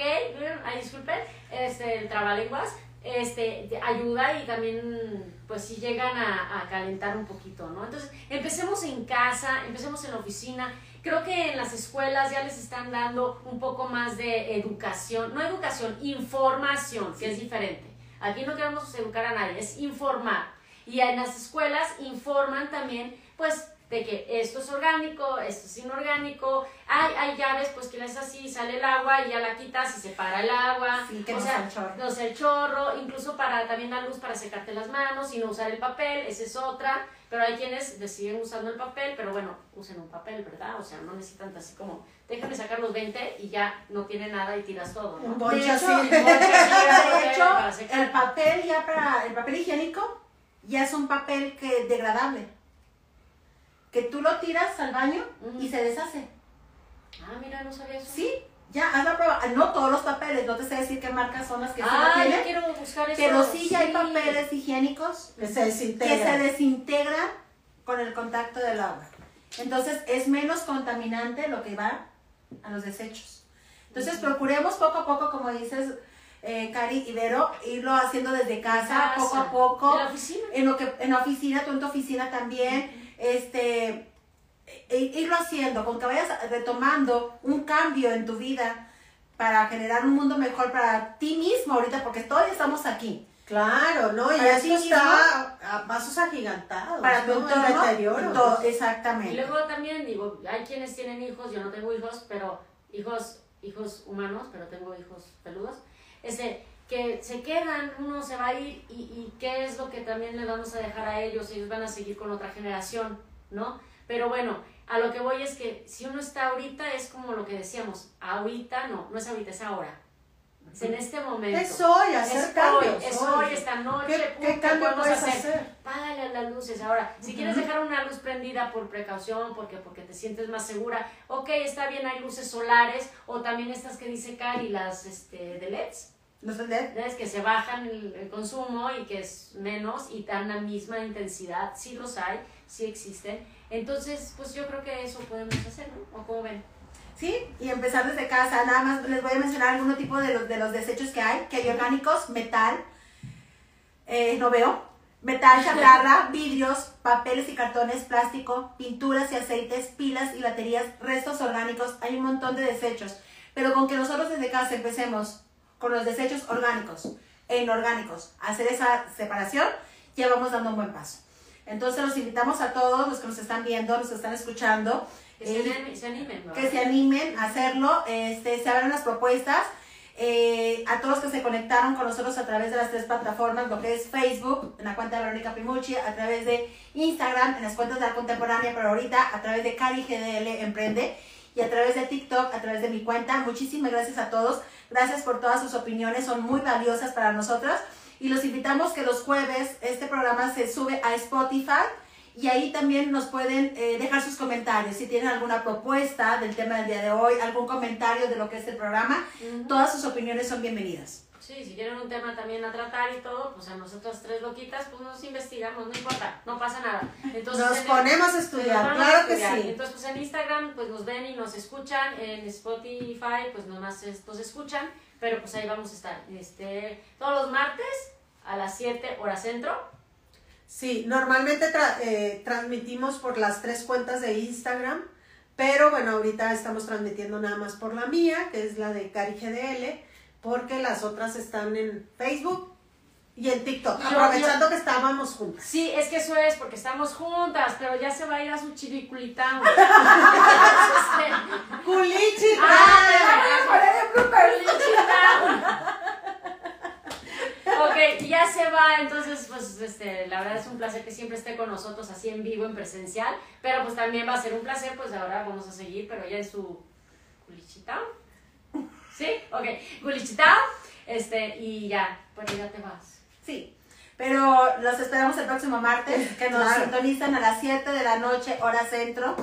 ay, disculpen, este, el trabalenguas, este, te ayuda y también, pues sí llegan a, a calentar un poquito, ¿no? Entonces, empecemos en casa, empecemos en la oficina. Creo que en las escuelas ya les están dando un poco más de educación, no educación, información, que es diferente. Aquí no queremos educar a nadie, es informar. Y en las escuelas informan también, pues, de que esto es orgánico, esto es inorgánico. Hay, hay llaves, pues, que así, sale el agua y ya la quitas y se para el agua. Sí, que o no sea, sea el chorro. no sea el chorro, incluso para también la luz para secarte las manos y no usar el papel, esa es otra. Pero hay quienes deciden usando el papel, pero bueno, usen un papel, ¿verdad? O sea, no necesitan así como, déjame sacar los 20 y ya no tiene nada y tiras todo, ¿no? un De bonche hecho, así. de Para hecho, secar. el papel ya para el papel higiénico ya es un papel que degradable. Que tú lo tiras al baño y se deshace. Ah, mira, no sabía eso. Sí, ya haz la prueba. No todos los papeles, no te sé decir qué marcas son las que sí ah, yo tienen. quiero buscar eso. Pero sí ya hay papeles higiénicos Que se que desintegra. se desintegran con el contacto del agua. Entonces es menos contaminante lo que va a los desechos. Entonces procuremos poco a poco, como dices, eh, Cari y Vero, irlo haciendo desde casa, Casa, poco a poco. En la oficina. En lo que en la oficina, tú en tu oficina también, este e- irlo haciendo, con que vayas retomando un cambio en tu vida para generar un mundo mejor para ti mismo ahorita, porque todavía estamos aquí. Claro, ¿no? Y mismo. está a pasos agigantados. Para tu ¿no? Deterioro. todo, Y exactamente. luego también digo, hay quienes tienen hijos, yo no tengo hijos, pero hijos, hijos humanos, pero tengo hijos peludos, este, que se quedan, uno se va a ir y, y qué es lo que también le vamos a dejar a ellos, ellos van a seguir con otra generación, ¿no? Pero bueno, a lo que voy es que si uno está ahorita es como lo que decíamos, ahorita no, no es ahorita, es ahora. Es en este momento. Es hoy, hacer Es cambios. hoy, es hoy, esta noche, ¿Qué, qué cambio podemos puedes hacer? hacer? Págale a las luces. Ahora, si quieres dejar una luz prendida por precaución, porque, porque te sientes más segura, ok, está bien, hay luces solares, o también estas que dice Cari, las este, de LEDs, No sé de- ¿ves? que se bajan el, el consumo y que es menos y dan la misma intensidad, sí los hay, sí existen. Entonces, pues yo creo que eso podemos hacer, ¿no? ¿O cómo ven? Sí, y empezar desde casa. Nada más les voy a mencionar algún tipo de los, de los desechos que hay, que hay orgánicos, metal, eh, no veo, metal, chatarra, vidrios, papeles y cartones, plástico, pinturas y aceites, pilas y baterías, restos orgánicos. Hay un montón de desechos. Pero con que nosotros desde casa empecemos con los desechos orgánicos e inorgánicos, hacer esa separación, ya vamos dando un buen paso. Entonces los invitamos a todos los que nos están viendo, los que están escuchando, Que se, eh, animen, se animen, ¿no? que se animen a hacerlo, este, se abran las propuestas. eh, a todos los que se conectaron con nosotros a través de las tres plataformas, lo que es Facebook, en la cuenta de Verónica Primucci, a través de Instagram, en las cuentas de la contemporánea, pero ahorita a través de Cari GDL Emprende y a través de TikTok, a través de mi cuenta. Muchísimas gracias a todos. Gracias por todas sus opiniones, son muy valiosas para nosotros. Y los invitamos que los jueves este programa se sube a Spotify y ahí también nos pueden eh, dejar sus comentarios. Si tienen alguna propuesta del tema del día de hoy, algún comentario de lo que es el programa, todas sus opiniones son bienvenidas. Sí, si quieren un tema también a tratar y todo, pues a nosotras tres loquitas, pues nos investigamos, no importa, no pasa nada. Entonces, Nos en ponemos a estudiar, a claro que sí. Entonces, pues en Instagram, pues nos ven y nos escuchan, en Spotify, pues nomás nos escuchan, pero pues ahí vamos a estar. Este, todos los martes a las 7 horas centro. Sí, normalmente tra- eh, transmitimos por las tres cuentas de Instagram, pero bueno, ahorita estamos transmitiendo nada más por la mía, que es la de Cari GDL, porque las otras están en Facebook Y en TikTok, Yo- aprovechando que estábamos juntas. Sí, es que eso es, porque estamos juntas, pero ya se va a ir a su chiriculitán. ¡Culichi! Ok, ya se va, entonces pues este, la verdad es un placer que siempre esté con nosotros así en vivo, en presencial, pero pues también va a ser un placer, pues ahora vamos a seguir, pero ya en su culichitao. ¿Sí? Ok, culichitao, este, y ya, bueno, ya te vas. Sí. Pero los esperamos el próximo martes, que nos Claro. sintonizan a las 7 de la noche, hora centro.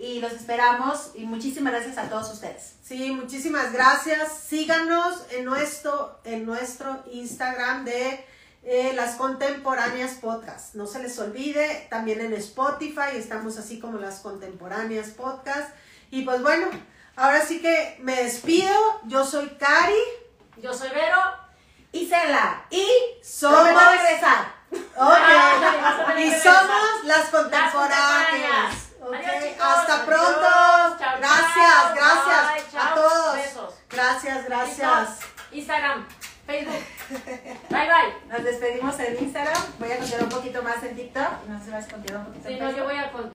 Y los esperamos. Y muchísimas gracias a todos ustedes. Sí, muchísimas gracias. Síganos en nuestro, en nuestro Instagram de eh, Las Contemporáneas Podcast. No se les olvide, también en Spotify estamos así como Las Contemporáneas Podcast. Y pues bueno, ahora sí que me despido. Yo soy Cari. Yo soy Vero. Y Cela. Y Somos... prometo regresar. Ok. Y somos las Las contemporáneas. contemporáneas. Ok, Adiós, chicos. Hasta pronto. Adiós. Chao, gracias, chao. gracias Bye, a chao. todos. Besos. Gracias, gracias. Instagram, Facebook. Bye bye. Nos despedimos en Instagram. Voy a continuar un poquito más en TikTok. No sé si vas a continuar un poquito Sí, en no, yo voy a con-